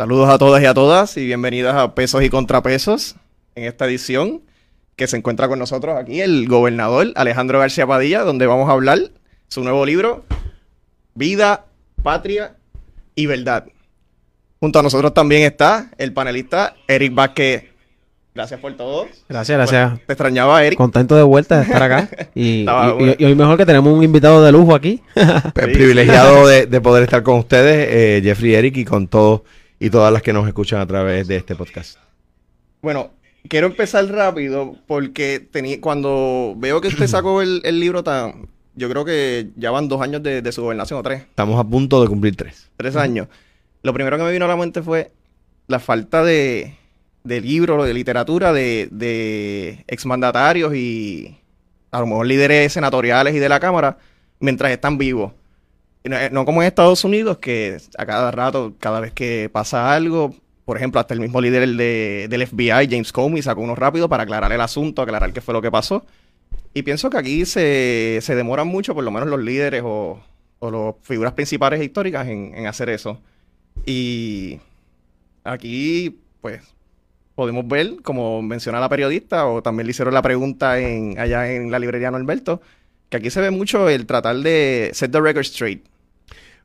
Saludos a todas y a todas y bienvenidas a Pesos y Contrapesos en esta edición que se encuentra con nosotros aquí el gobernador Alejandro García Padilla, donde vamos a hablar su nuevo libro, Vida, Patria y Verdad. Junto a nosotros también está el panelista Eric Vázquez. Gracias por todo. Gracias, gracias. Te extrañaba, Eric. Contento de vuelta de estar acá. Y, Estaba y- bueno. y hoy mejor que tenemos un invitado de lujo aquí. Pues. Privilegiado de, de poder estar con ustedes, eh, Jeffrey Eric, y con todos y todas las que nos escuchan a través de este podcast. Bueno, quiero empezar rápido porque tenía, cuando veo que usted sacó el, el libro tan... Yo creo que ya van dos años de, de su gobernación, o tres. Estamos a punto de cumplir tres. tres años. Lo primero que me vino a la mente fue la falta de, de libros, de literatura, de, de exmandatarios y a lo mejor líderes senatoriales y de la Cámara mientras están vivos. No, eh, no como en Estados Unidos, que a cada rato, cada vez que pasa algo, por ejemplo, hasta el mismo líder el de- del FBI, James Comey, sacó uno rápido para aclarar el asunto, aclarar qué fue lo que pasó. Y pienso que aquí se, se demoran mucho, por lo menos los líderes o, o las figuras principales e históricas en, en hacer eso. Y aquí, pues, podemos ver, como menciona la periodista, o también le hicieron la pregunta en, allá en la librería Norberto, que aquí se ve mucho el tratar de set the record straight.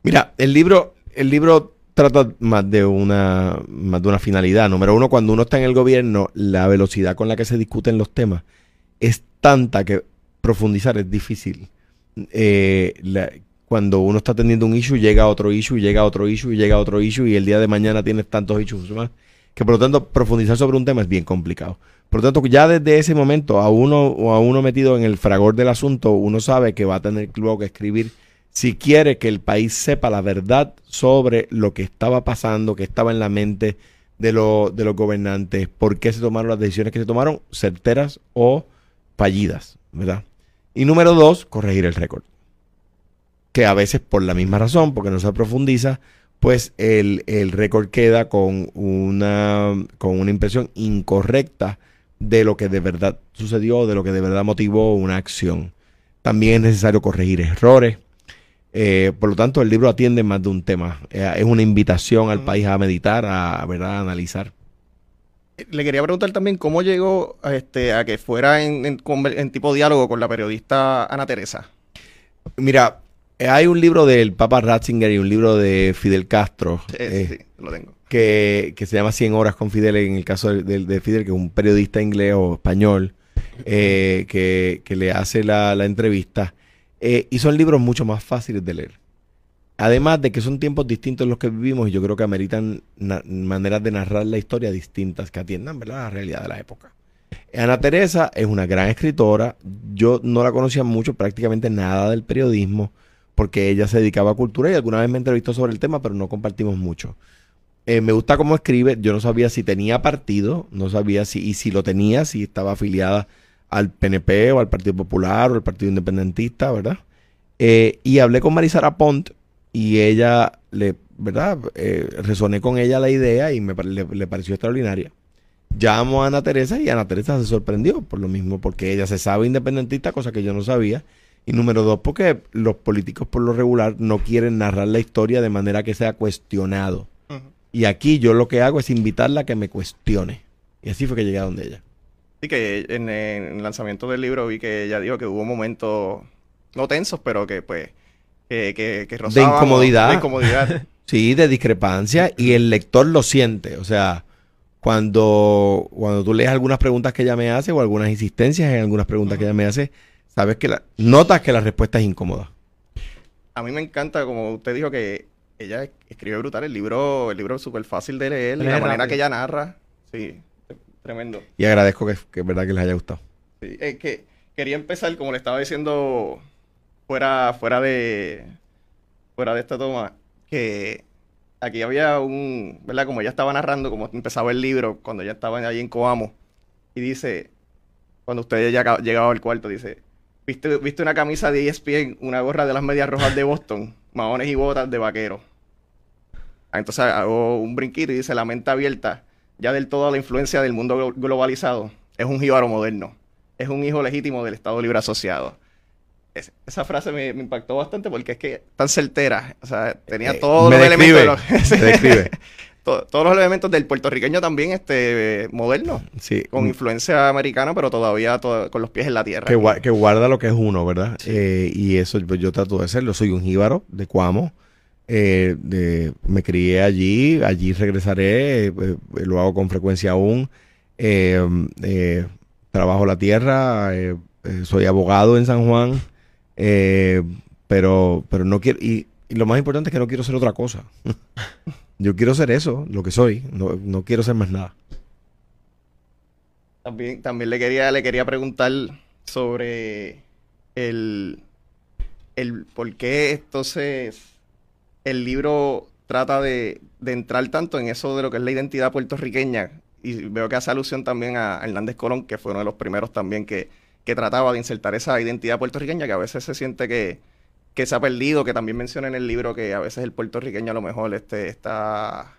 Mira, el libro, el libro trata más de una, más de una finalidad. Número uno, cuando uno está en el gobierno, la velocidad con la que se discuten los temas es tanta que profundizar es difícil. Eh, cuando uno está teniendo un issue, llega a otro issue, llega a otro issue, llega a otro issue, y el día de mañana tienes tantos issues más, que por lo tanto profundizar sobre un tema es bien complicado. Por lo tanto, ya desde ese momento, a uno o a uno metido en el fragor del asunto, uno sabe que va a tener luego que escribir si quiere que el país sepa la verdad sobre lo que estaba pasando, que estaba en la mente de, lo- de los gobernantes, por qué se tomaron las decisiones que se tomaron, certeras o fallidas, ¿verdad? Y número dos, corregir el récord. Que a veces por la misma razón, porque no se profundiza, pues el, el récord queda con una, con una impresión incorrecta de lo que de verdad sucedió, de lo que de verdad motivó una acción. También es necesario corregir errores. Eh, por lo tanto, el libro atiende más de un tema. Eh, es una invitación al país a meditar, a, ¿verdad? a analizar. Le quería preguntar también cómo llegó a, este, a que fuera en, en tipo diálogo con la periodista Ana Teresa. Mira, hay un libro del Papa Ratzinger y un libro de Fidel Castro Eh, eh, sí, lo tengo. que, que se llama 100 horas con Fidel, en el caso de, de- de Fidel, que es un periodista inglés o español eh, que, que le hace la, la entrevista. Eh, y son libros mucho más fáciles de leer. Además de que son tiempos distintos en los que vivimos y yo creo que ameritan maneras de narrar la historia distintas que atiendan ¿verdad? a la realidad de la época. Ana Teresa es una gran escritora. Yo no la conocía mucho, prácticamente nada del periodismo, porque ella se dedicaba a cultura y alguna vez me entrevistó sobre el tema, pero no compartimos mucho. Eh, me gusta cómo escribe. Yo no sabía si tenía partido, no sabía si, y si lo tenía, si estaba afiliada al PNP o al Partido Popular o al Partido Independentista, ¿verdad? Eh, y hablé con Marisara Pont y ella, le, ¿verdad? Eh, resoné con ella la idea y me, le pareció extraordinaria. Llamo a Ana Teresa y Ana Teresa se sorprendió por lo mismo, porque ella se sabe independentista, cosa que yo no sabía. Y número dos, porque los políticos por lo regular no quieren narrar la historia de manera que sea cuestionado. Y aquí yo lo que hago es invitarla a que me cuestione. Y así fue que llegué a donde ella. Sí, que en, el lanzamiento del libro vi que ella dijo que hubo momentos no tensos, pero que pues que, que, que rozábamos- incomodidad. De incomodidad. Sí, de discrepancia y el lector lo siente. O sea, cuando, cuando tú lees algunas preguntas que ella me hace o algunas insistencias en algunas preguntas que ella me hace, sabes que la, notas que la respuesta es incómoda. A mí me encanta, como usted dijo, que ella escribe brutal. El libro, el libro es súper fácil de leer. la manera rápido. que ella narra. Sí, tremendo. Y agradezco que, que es verdad que les haya gustado. Sí, es que quería empezar, como le estaba diciendo, fuera, fuera de fuera de esta toma, que aquí había un, ¿verdad? Como ella estaba narrando, como empezaba el libro, cuando ella estaba allí en Coamo, y dice, cuando usted ya llegaba al cuarto, dice, ¿viste, viste una camisa de ESPN, una gorra de las medias rojas de Boston, maones y botas de vaquero? Ah, Entonces hago un brinquito y dice, la mente abierta, ya del todo a la influencia del mundo glo- globalizado, es un jíbaro moderno, es un hijo legítimo del Estado Libre Asociado. Es- esa frase me, me impactó bastante porque es que tan certera, o sea, tenía Eh, todos los elementos de lo- describe. To- todos los elementos del puertorriqueño también este moderno, Sí. con influencia americana, pero todavía to- con los pies en la tierra. que, gua- que guarda lo que es uno, ¿verdad? Eh, y eso yo trato de hacerlo. Soy un jíbaro de Cuamo. Eh, de- me crié allí, allí regresaré, eh, lo hago con frecuencia aún. Eh, trabajo la tierra, soy abogado en San Juan, pero, pero no quiero, y, y lo más importante es que no quiero ser otra cosa. Yo quiero ser eso, lo que soy, no, no quiero ser más nada. También, también le quería, le quería preguntar sobre el, el por qué entonces el libro trata de, entrar tanto en eso de lo que es la identidad puertorriqueña. Y veo que hace alusión también a Hernández Colón, que fue uno de los primeros también que, que trataba de insertar esa identidad puertorriqueña que a veces se siente que, que se ha perdido, que también menciona en el libro que a veces el puertorriqueño a lo mejor este, está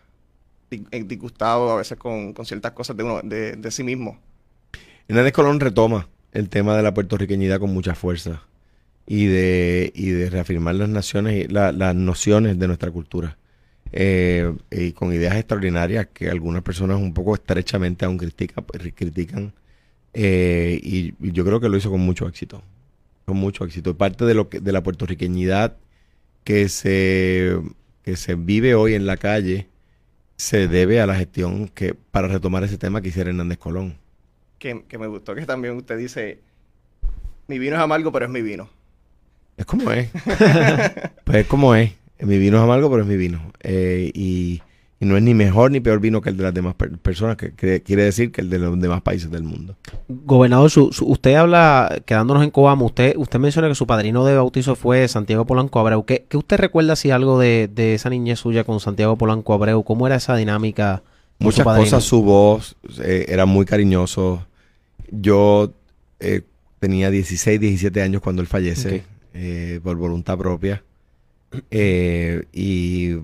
eh, disgustado a veces con, con ciertas cosas de, uno, de, de sí mismo. Hernández Colón retoma el tema de la puertorriqueñidad con mucha fuerza y de, y de reafirmar las naciones la- las nociones de nuestra cultura. Eh, y con ideas extraordinarias que algunas personas un poco estrechamente aún critica- critican. Eh, y yo creo que lo hizo con mucho éxito. Con mucho éxito. Parte de lo que, de la puertorriqueñidad que se, que se vive hoy en la calle se debe a la gestión que para retomar ese tema que hiciera Hernández Colón. que, que me gustó que también usted dice, mi vino es amargo, pero es mi vino. Es como es. pues es como es. Mi vino es amargo, pero es mi vino. Eh, y, y no es ni mejor ni peor vino que el de las demás per- personas, que, que quiere decir que el de los demás países del mundo. Gobernador, su- su- usted habla, quedándonos en Coamo, usted, usted menciona que su padrino de bautizo fue Santiago Polanco Abreu. ¿Qué, qué usted recuerda si algo de, de esa niñez suya con Santiago Polanco Abreu? ¿Cómo era esa dinámica? con Muchas cosas, su voz eh, era muy cariñoso. Yo eh, tenía 16, 17 años cuando él fallece, eh, por voluntad propia. Eh, y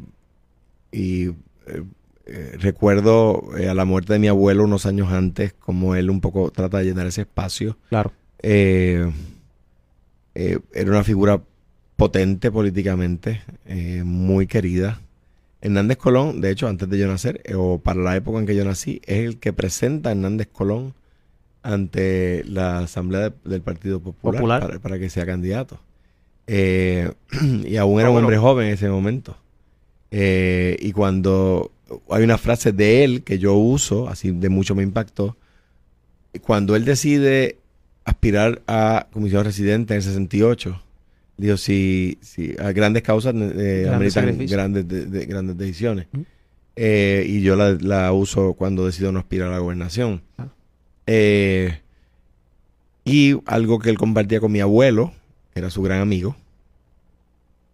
y eh, eh, recuerdo eh, a la muerte de mi abuelo unos años antes, como él un poco trata de llenar ese espacio. Claro. Eh, era una figura potente políticamente, muy querida. Hernández Colón, de hecho, antes de yo nacer, o para la época en que yo nací, es el que presenta a Hernández Colón ante la Asamblea de- del Partido Popular, Popular. Para, para que sea candidato. Y aún era Ah, un bueno. hombre joven en ese momento. Eh, y cuando hay una frase de él que yo uso, así de mucho me impactó, cuando él decide aspirar a comisión residente en el 68, dijo, si, si a grandes causas eh, ameritan grandes, de- de- grandes decisiones. Eh, y yo la, la uso cuando decido no aspirar a la gobernación. Ah. Eh, y algo que él compartía con mi abuelo, que era su gran amigo,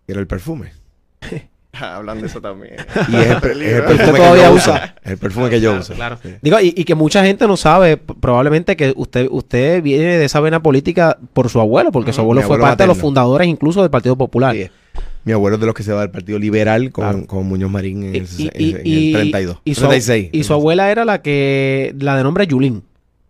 era el perfume. Hablando de eso también. Y es el, per- es el Usted perfume que todavía yo usa. uso. Es el perfume que yo Claro, uso. claro. Sí. Digo, y, y que mucha gente no sabe, probablemente que usted usted viene de esa vena política por su abuelo, porque su abuelo fue abuelo parte de los fundadores incluso del Partido Popular. Sí. Mi abuelo es de los que se va del Partido Liberal con, Claro. con Muñoz Marín en, Y, el, y- en el y- 32. y su, 36. y su abuela era la que, la de nombre Yulín.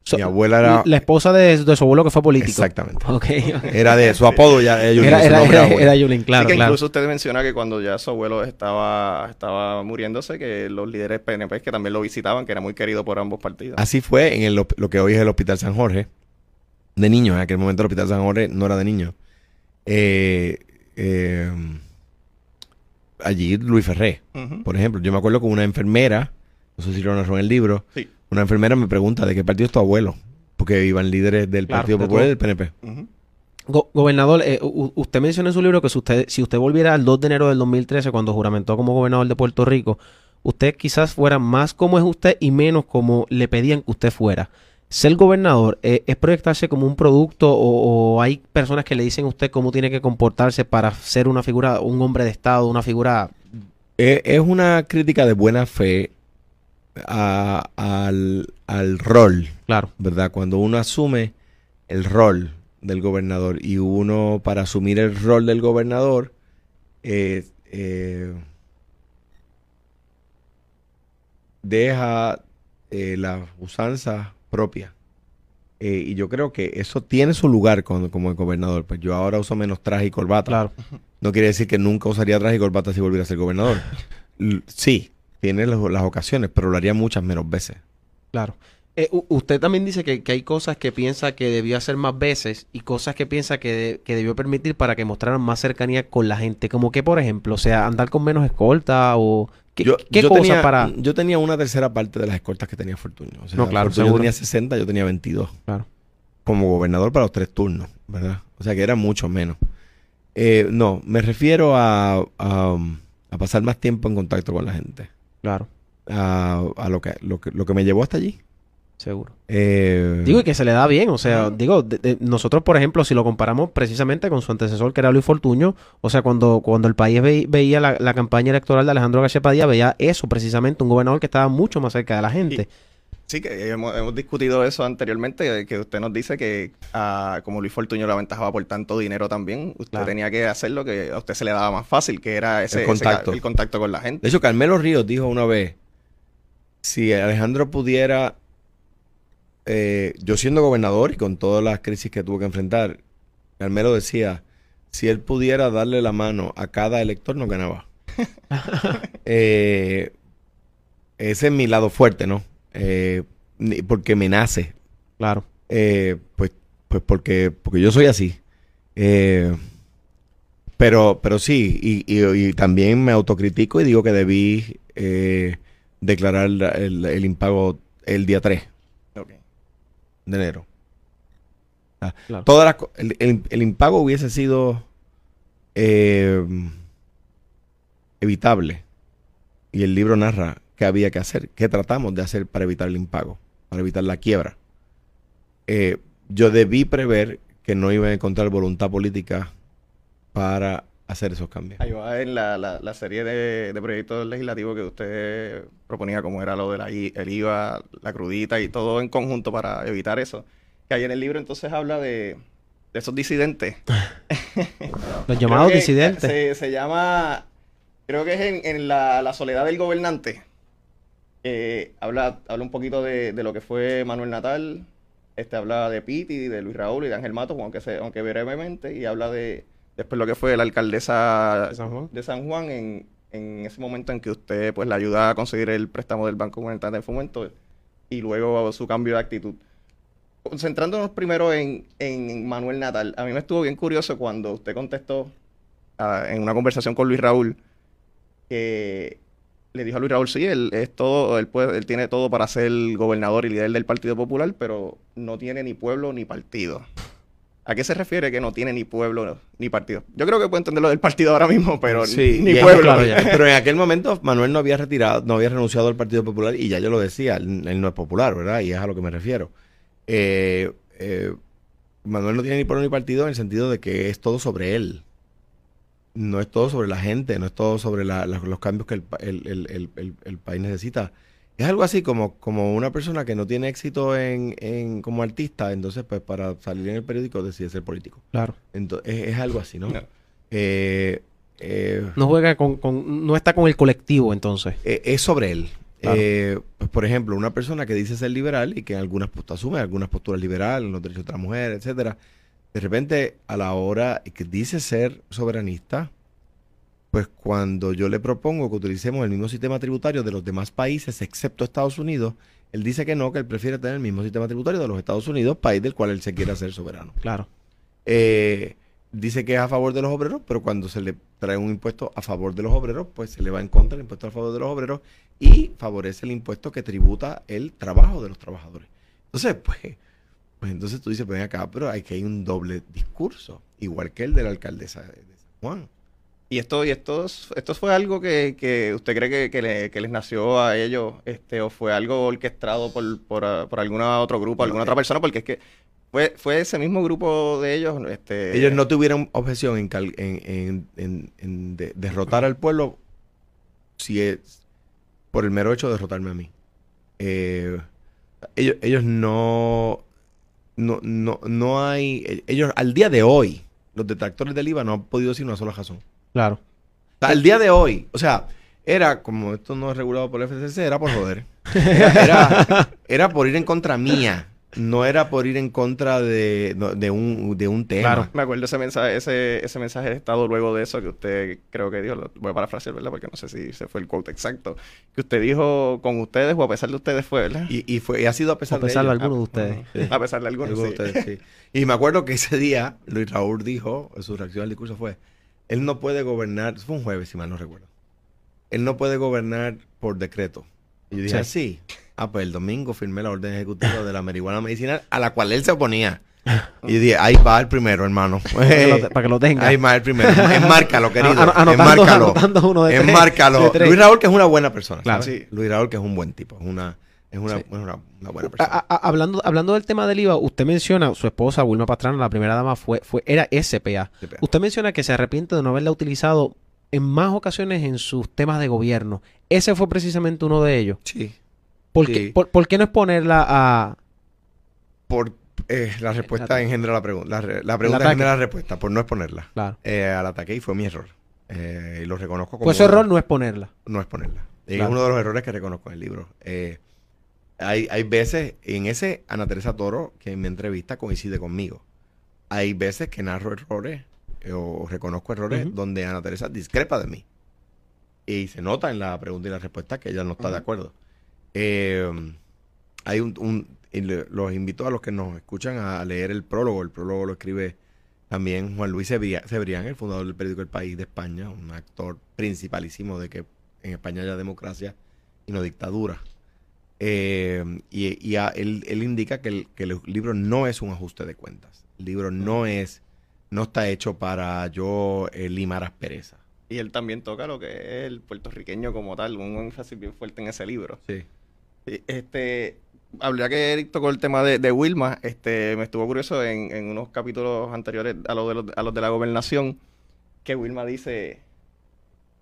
So- Mi abuela era- La esposa de, de su abuelo que fue político. Exactamente. Ok, ok. Era de su apodo ya. eh, Yulín, Era, su era, era, era Yulín, claro, Así que claro. incluso usted menciona que cuando ya su abuelo estaba, estaba muriéndose, que los líderes PNP que también lo visitaban, que era muy querido por ambos partidos. Así fue en el lo que hoy es el Hospital San Jorge. De niños. En aquel momento el Hospital San Jorge no era de niños. Eh, eh, allí Luis Ferré, por ejemplo. Yo me acuerdo con una enfermera, no sé si lo narró en el libro, Sí. Una enfermera me pregunta de qué partido es tu abuelo. Porque iban líderes del Claro, Partido de Popular y del PNP. Go- gobernador, eh, usted menciona en su libro que si usted, si usted volviera al 2 de enero del 2013, cuando juramentó como gobernador de Puerto Rico, usted quizás fuera más como es usted y menos como le pedían que usted fuera. Ser gobernador eh, es proyectarse como un producto o, o hay personas que le dicen a usted cómo tiene que comportarse para ser una figura, un hombre de Estado, una figura... Eh, es una crítica de buena fe a- al, al rol, Claro, ¿verdad? Cuando uno asume el rol del gobernador y uno para asumir el rol del gobernador eh, eh, deja eh, la usanza propia. Eh, y yo creo que eso tiene su lugar con- como el gobernador. Pues yo ahora uso menos traje y corbata. claro. No quiere decir que nunca usaría traje y corbata si volviera a ser gobernador. L- sí, tiene las, las ocasiones, pero lo haría muchas menos veces. Claro. Eh, usted también dice que, que hay cosas que piensa que debió hacer más veces y cosas que piensa que, de- que debió permitir para que mostraran más cercanía con la gente. Como que, por ejemplo, o sea, andar con menos escolta o... ¿Qué, yo, qué yo cosas tenía, para...? Yo tenía una tercera parte de las escoltas que tenía Fortunio. O sea, No, claro, Fortunio tenía 60, yo tenía 22. Claro. Como gobernador para los tres turnos, ¿verdad? O sea que era mucho menos. Eh, no, me refiero a, a, a pasar más tiempo en contacto con la gente. Claro, A, a lo, que, lo, que, lo que me llevó hasta allí. seguro. Eh, Digo, y que se le da bien, o sea, digo, de- de- nosotros, por ejemplo, si lo comparamos precisamente con su antecesor, que era Luis Fortuño, o sea, cuando, cuando el país ve- veía la, la campaña electoral de Alejandro García Padilla, veía eso precisamente, un gobernador que estaba mucho más cerca de la gente. Sí, que hemos, hemos discutido eso anteriormente, de que usted nos dice que ah, como Luis Fortuño lo aventajaba por tanto dinero también, usted Claro. tenía que hacer lo que a usted se le daba más fácil, que era ese, El ese contacto. el contacto con la gente. De hecho, Carmelo Ríos dijo una vez, si Alejandro pudiera, eh, yo siendo gobernador y con todas las crisis que tuvo que enfrentar, Carmelo decía, si él pudiera darle la mano a cada elector, no ganaba. Eh, ese es mi lado fuerte, ¿no? Eh, ni- porque me nace, Claro, eh, pues, pues porque, porque yo soy así. Eh, pero, pero sí, y, y- y también me autocritico y digo que debí eh, declarar la- el, el impago el día 3 Ok. de enero. Ah, Claro. todas las el, el- el impago hubiese sido eh, evitable. Y el libro narra qué había que hacer, qué tratamos de hacer para evitar el impago, para evitar la quiebra. Eh, yo debí prever que no iba a encontrar voluntad política para hacer esos cambios. Ahí va en la, la, la serie de, de proyectos legislativos que usted proponía, como era lo del el IVA, la crudita y todo en conjunto para evitar eso. Que ahí en el libro entonces habla de, de esos disidentes. los llamados que disidentes. Se, se llama, creo que es en, en la, la soledad del gobernante. Eh, habla, habla un poquito de, de lo que fue Manuel Natal. Este habla de Piti, de Luis Raúl y de Ángel Matos, aunque, se, aunque brevemente. Y habla de después lo que fue la alcaldesa ¿De San Juan? de San Juan en, en ese momento en que usted pues la ayuda a conseguir el préstamo del Banco Comunitario de Fomento y luego su cambio de actitud. Concentrándonos primero en, en Manuel Natal, a mí me estuvo bien curioso cuando usted contestó ah, en una conversación con Luis Raúl que le dijo a Luis Raúl, sí, él es todo, él puede, él tiene todo para ser gobernador y líder del Partido Popular, pero no tiene ni pueblo ni partido. ¿A qué se refiere que no tiene ni pueblo ni partido? Yo creo que puedo entender lo del partido ahora mismo, pero Sí, ni pueblo. claro, ya. Pero en aquel momento Manuel no había retirado, no había renunciado al Partido Popular y ya yo lo decía, él, él no es popular, ¿verdad? Y es a lo que me refiero. Eh, eh, Manuel no tiene ni pueblo ni partido en el sentido de que es todo sobre él. No es todo sobre la gente, no es todo sobre la- la- los cambios que el, pa- el- el- el- el- el país necesita. Es algo así como, como una persona que no tiene éxito en, en- como artista, entonces pues para salir en el periódico decide ser político. Claro. Entonces, es, es algo así, ¿no? No. Eh, eh, No juega con, con- no está con el colectivo, entonces. eh, es sobre él. Claro. Eh, pues, por ejemplo, una persona que dice ser liberal y que en algunas posturas asume algunas posturas liberales, los derechos de la mujer, etcétera, de repente a la hora que dice ser soberanista, pues cuando yo le propongo que utilicemos el mismo sistema tributario de los demás países, excepto Estados Unidos, él dice que no, que él prefiere tener el mismo sistema tributario de los Estados Unidos, país del cual él se quiere hacer soberano. Claro. Eh, dice que es a favor de los obreros, pero cuando se le trae un impuesto a favor de los obreros, pues se le va en contra el impuesto a favor de los obreros y favorece el impuesto que tributa el trabajo de los trabajadores. Entonces, pues, pues entonces tú dices, ven acá, pero hay que hay un doble discurso, igual que el de la alcaldesa de San Juan. Y esto, y esto, es- esto fue algo que, que usted cree que, que le- que les nació a ellos, este, o fue algo orquestado por, por, por algún otro grupo, alguna otra persona, porque es que fue, fue ese mismo grupo de ellos, este, Ellos no tuvieron objeción en, cal- en, en- en- en de- derrotar al pueblo si es por el mero hecho de derrotarme a mí. Eh, ellos, ellos no, no, no, no hay, ellos al día de hoy, los detractores del IVA no han podido decir una sola razón. Claro. O sea, al día de hoy, o sea, era como esto no es regulado por el FCC, era por joder. Era, era, era por ir en contra mía. No era por ir en contra de, un, de un tema. Claro. Me acuerdo ese mensaje, ese, ese mensaje de estado luego de eso que usted creo que dijo, lo voy a parafrasear, ¿verdad? Porque no sé si se fue el quote exacto. Que usted dijo con ustedes o a pesar de ustedes fue, ¿verdad? Y, y fue, y ha sido a pesar, A pesar de ellos. algunos de ustedes. Sí. A pesar de algunos, Algunos sí. de ustedes, sí. Y me acuerdo que ese día Luis Raúl dijo, su reacción al discurso fue, él no puede gobernar, fue un jueves si mal no recuerdo, él no puede gobernar por decreto. Y yo dije, Sí. sí. Ah, pues el domingo firmé la orden ejecutiva de la marihuana medicinal a la cual él se oponía. Y yo dije, ahí va el primero, hermano. Para que lo, para que lo tenga. Ahí va el primero. Enmárcalo, querido. An- anotando- Enmárcalo. anotando uno de tres, Enmárcalo. de tres. Luis Raúl, que es una buena persona. Claro. Luis Raúl, que es un buen tipo. Es una, es una, Sí. una, una buena persona. a- a- hablando, hablando del tema del IVA, usted menciona, su esposa, Wilma Pastrana, la primera dama, fue, fue, era SPA. SPA. Usted menciona que se arrepiente de no haberla utilizado en más ocasiones en sus temas de gobierno. Ese fue precisamente uno de ellos. Sí. ¿Por, Sí. qué, por, por qué no exponerla a... Por eh, la respuesta engendra la pregunta. La, re- la pregunta engendra la respuesta, por no exponerla. Claro. Eh, al ataque y fue mi error. Eh, y lo reconozco como. Pues su error no es ponerla. no exponerla. Claro. Es uno de los errores que reconozco en el libro. Eh, hay, hay veces, en ese Ana Teresa Toro, que en mi entrevista coincide conmigo, hay veces que narro errores o reconozco errores donde Ana Teresa discrepa de mí. Y se nota en la pregunta y la respuesta que ella no está de acuerdo. Eh, hay un, un- y le- los invito a los que nos escuchan a leer el prólogo. El prólogo lo escribe también Juan Luis Cebrián, el fundador del periódico El País de España, un actor principalísimo de que en España haya democracia y no dictadura. Eh, y y a- él, él indica que el, que el libro no es un ajuste de cuentas. El libro no es, no está hecho para yo eh, limar aspereza. Y él también toca lo que es el puertorriqueño como tal, un énfasis bien fuerte en ese libro. Sí. Este, habría que Eric tocó el tema de, de Wilma, este, me estuvo curioso en, en unos capítulos anteriores a los, de los, a los de la gobernación, que Wilma dice,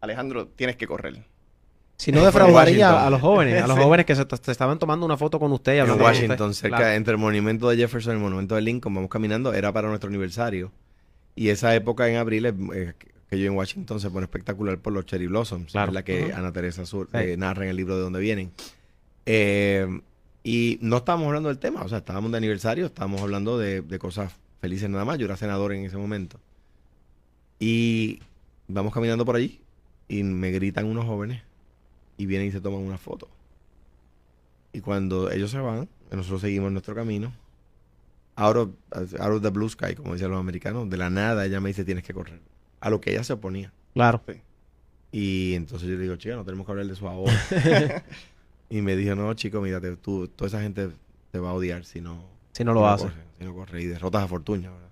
Alejandro, tienes que correr. Si no en defraudaría a los jóvenes, a los Sí. jóvenes que se, se estaban tomando una foto con usted y En hablando con Washington, usted. cerca, Claro. entre el monumento de Jefferson y el monumento de Lincoln, vamos caminando, era para nuestro aniversario. Y esa época en abril, es, eh, que- yo en Washington se pone espectacular por los cherry blossoms, Claro. que es la que. Ana Teresa Sur, Sí. eh, narra en el libro de donde vienen. Eh, y no estábamos hablando del tema, o sea, estábamos de aniversario, estábamos hablando de, de cosas felices nada más. Yo era senador en ese momento. Y vamos caminando por allí y me gritan unos jóvenes y vienen y se toman una foto. Y cuando ellos se van, nosotros seguimos nuestro camino. Out of, out of the blue sky, como dicen los americanos, de la nada ella me dice tienes que correr. A lo que ella se oponía. Claro. Y entonces yo le digo, chica, no tenemos que hablar de eso ahora. y me dijo, no, chico, mírate, tú, toda esa gente te va a odiar si no, Si no lo hace. corre, si no corre. Y derrotas a Fortuña, ¿verdad?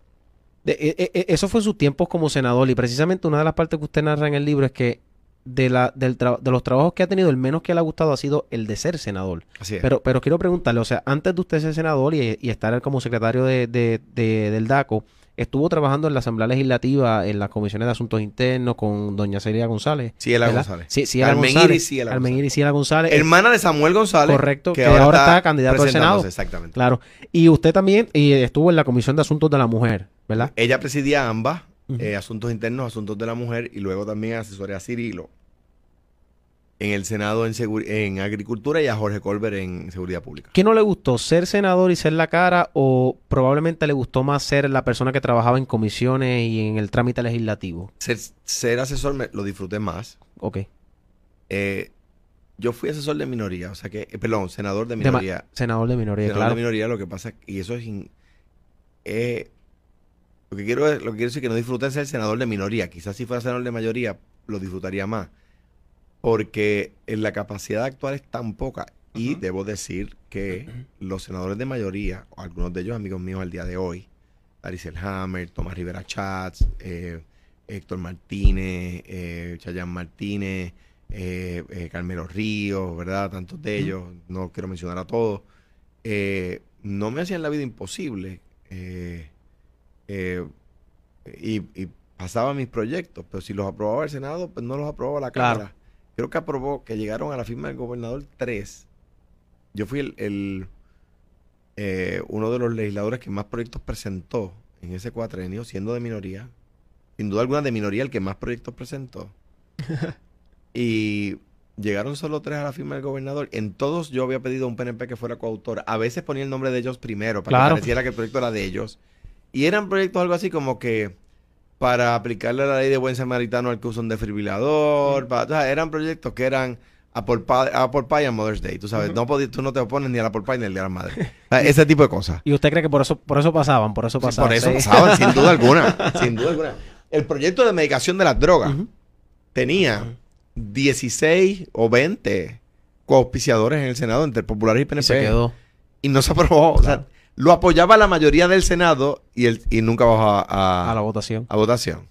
De- e- e- e- eso fue en sus tiempos como senador y precisamente una de las partes que usted narra en el libro es que de, la, del tra- de los trabajos que ha tenido, el menos que le ha gustado ha sido el de ser senador. Así es. Pero, pero quiero preguntarle, o sea, antes de usted ser senador y, y estar como secretario de, de- de- del DACO, estuvo trabajando en la Asamblea Legislativa, en las comisiones de Asuntos Internos con doña Celia González. Ciela ¿verdad? González. Sí, Ciela Carmen González. Iris Ciela Carmen González. Iris Ciela González. Hermana de Samuel González. Correcto, que ahora está candidato al Senado. Exactamente. Claro. Y usted también y estuvo en la Comisión de Asuntos de la Mujer, ¿verdad? Ella presidía ambas, Eh, asuntos internos, asuntos de la mujer, y luego también asesoría a Cirilo en el Senado en, Segu- en Agricultura y a Jorge Colbert en Seguridad Pública. ¿Qué no le gustó? ¿Ser senador y ser la cara? ¿O probablemente le gustó más ser la persona que trabajaba en comisiones y en el trámite legislativo? Ser, ser asesor me, lo disfruté más. Ok. Eh, yo fui asesor de minoría, o sea que, eh, perdón, senador de minoría. senador de minoría, senador claro. de minoría, lo que pasa, es- y eso es... in- eh, lo que quiero es- lo que quiero decir es que no disfruté ser senador de minoría. Quizás si fuera senador de mayoría, lo disfrutaría más. Porque eh, la capacidad actual es tan poca. Y debo decir que los senadores de mayoría, o algunos de ellos amigos míos al día de hoy, Aricel Hammer, Tomás Rivera Chats, eh, Héctor Martínez, eh, Chayan Martínez, eh, eh, Carmelo Ríos, ¿verdad? Tantos de ellos, no quiero mencionar a todos, eh, no me hacían la vida imposible. eh, eh, y, y pasaba mis proyectos, pero si los aprobaba el Senado, pues no los aprobaba la Claro. Cámara. Creo que aprobó, que llegaron a la firma del gobernador tres. Yo fui el, el, eh, uno de los legisladores que más proyectos presentó en ese cuatrenio, siendo de minoría. Sin duda alguna de minoría el que más proyectos presentó. y llegaron solo tres a la firma del gobernador. En todos yo había pedido a un PNP que fuera coautor. A veces ponía el nombre de ellos primero para Claro. que pareciera que el proyecto era de ellos. Y eran proyectos algo así como que para aplicarle la ley de buen samaritano al que usa un desfibrilador. para- o sea, eran proyectos que eran Apple Pie, Apple Pie and Mother's Day. Tú sabes, no tú no te opones ni al Apple Pie ni al Día de la Madre. O sea, ese tipo de cosas. ¿Y usted cree que por eso, por eso pasaban? Por eso Sí, pasaban. por eso sí. pasaban, sin duda alguna. Sin duda alguna. El proyecto de medicación de las drogas tenía 16 o 20 coauspiciadores en el Senado entre populares y Y PNP. se quedó. Y no se aprobó. O sea, lo apoyaba la mayoría del Senado y, el, y nunca bajó a, a- A la votación. a votación.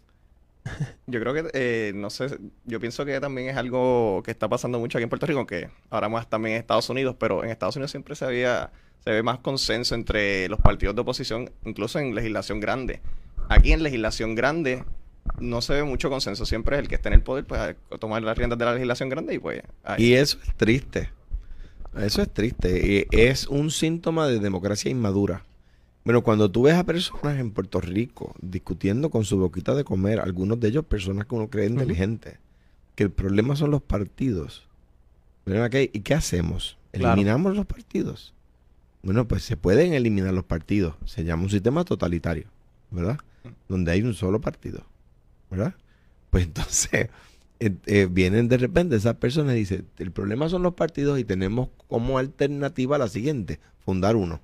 Yo creo que, eh, no sé, yo pienso que también es algo que está pasando mucho aquí en Puerto Rico, que ahora más también en Estados Unidos, pero en Estados Unidos siempre se había, se ve más consenso entre los partidos de oposición, incluso en legislación grande. Aquí en legislación grande no se ve mucho consenso, siempre es el que está en el poder, pues a tomar las riendas de la legislación grande y pues ahí. Y eso es triste. Eso es triste. Y es un síntoma de democracia inmadura. Bueno, cuando tú ves a personas en Puerto Rico discutiendo con su boquita de comer, algunos de ellos personas que uno cree inteligentes, que el problema son los partidos. Miren aquí, ¿Y qué hacemos? Claro. ¿Eliminamos los partidos? Bueno, pues se pueden eliminar los partidos. Se llama un sistema totalitario, ¿verdad? Donde hay un solo partido, ¿verdad? Pues entonces eh, eh, vienen de repente esas personas y dicen, el problema son los partidos y tenemos como alternativa la siguiente, fundar uno.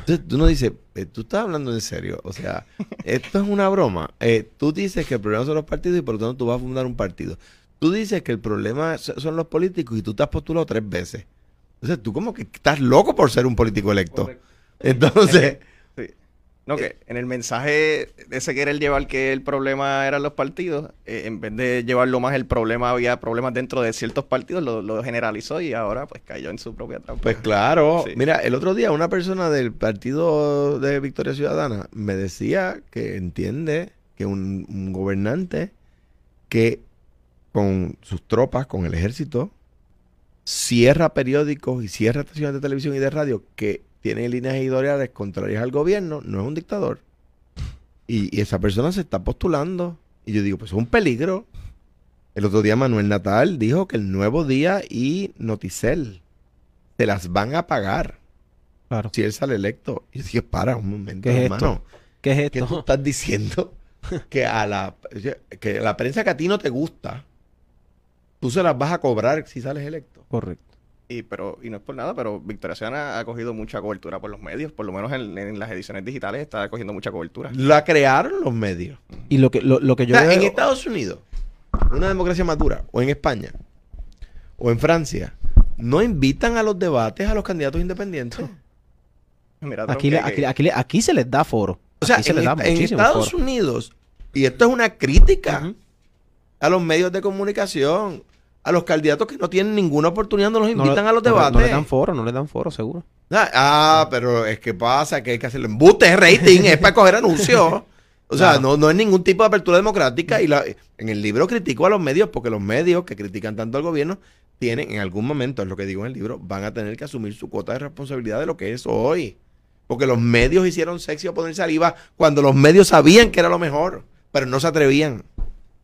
Entonces tú no dices, eh, tú estás hablando en serio, o sea, esto es una broma. Eh, tú dices que el problema son los partidos y por lo tanto tú vas a fundar un partido. Tú dices que el problema so- son los políticos y tú te has postulado tres veces. Entonces tú como que estás loco por ser un político electo. Correcto. Entonces. No, que en el mensaje de ese querer llevar que el problema eran los partidos, eh, en vez de llevarlo más el problema, había problemas dentro de ciertos partidos, lo, lo generalizó y ahora pues cayó en su propia trampa. Pues claro. Sí. Mira, el otro día una persona del partido de Victoria Ciudadana me decía que entiende que un, un gobernante que con sus tropas, con el ejército, cierra periódicos y cierra estaciones de televisión y de radio que tienen líneas editoriales contrarias al gobierno, no es un dictador. Y, y esa persona se está postulando. Y yo digo, pues es un peligro. El otro día Manuel Natal dijo que el Nuevo Día y Noticel se las van a pagar Claro. si él sale electo. Y yo dije, para un momento, ¿Qué es esto? hermano. ¿Qué es ¿Qué tú esto? estás diciendo? que a la que la prensa que a ti no te gusta, tú se las vas a cobrar si sales electo. Correcto. Y, pero, y no es por nada, pero Victoria Ciudadana ha cogido mucha cobertura por los medios, por lo menos en, en las ediciones digitales está cogiendo mucha cobertura. La crearon los medios. Y lo que, lo, lo que yo O sea, veo- en Estados Unidos, una democracia madura, o en España, o en Francia, no invitan a los debates a los candidatos independientes. Mira, aquí, le- aquí, aquí, aquí se les da foro. O sea, Aquí se en, les da en Estados foro. Unidos, y esto es una crítica a los medios de comunicación, a los candidatos que no tienen ninguna oportunidad, no los invitan a los no debates. No le dan foro, no le dan foro, seguro. Ah, ah, pero es que pasa que hay que hacerlo embuste, es rating, es para coger anuncios. O sea, Claro. no, no es ningún tipo de apertura democrática. Y la- en el libro critico a los medios porque los medios que critican tanto al gobierno tienen, en algún momento, es lo que digo en el libro, van a tener que asumir su cuota de responsabilidad de lo que es hoy. Porque los medios hicieron sexy a poner saliva cuando los medios sabían que era lo mejor, pero no se atrevían.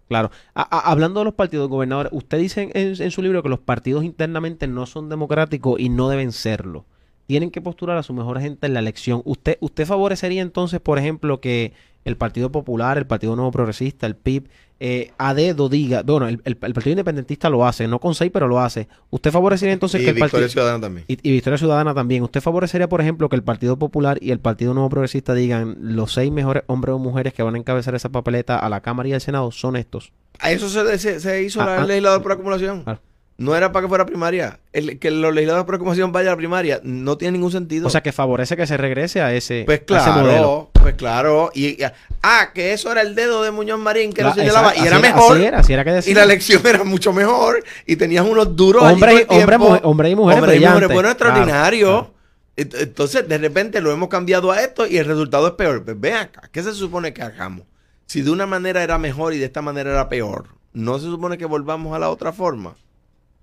Claro. Hablando de los partidos, gobernador, usted dice en, en su libro que los partidos internamente no son democráticos y no deben serlo. Tienen que postular a su mejor gente en la elección. ¿Usted, usted favorecería entonces, por ejemplo, que el Partido Popular, el Partido Nuevo Progresista, el PIB, eh, a dedo diga, bueno, el, el- el Partido Independentista lo hace, no con seis, pero lo hace. ¿Usted favorecería entonces y que el Victoria Partido... Ciudadana también. Y, y Victoria Ciudadana también. ¿Usted favorecería, por ejemplo, que el Partido Popular y el Partido Nuevo Progresista digan los seis mejores hombres o mujeres que van a encabezar esa papeleta a la Cámara y al Senado son estos? A eso se, se- se hizo Ah, la ah. legislador por acumulación. Ah. No era para que fuera primaria. El, que los legisladores por acumulación vayan a la primaria no tiene ningún sentido. O sea, que favorece que se regrese a ese, pues a ese modelo. claro, pues claro. Y, y- ah, que eso era el dedo de Muñoz Marín que lo señalaba. Y era mejor. Así era, así era que y la elección era mucho mejor. Y tenías unos duros. Hombres hombres y mujeres Hombres y mujeres. Bueno, extraordinario. claro. Ent- Entonces, de repente lo hemos cambiado a esto y el resultado es peor. Pues ven acá, ¿qué se supone que hagamos? Si de una manera era mejor y de esta manera era peor, ¿no se supone que volvamos a la otra forma?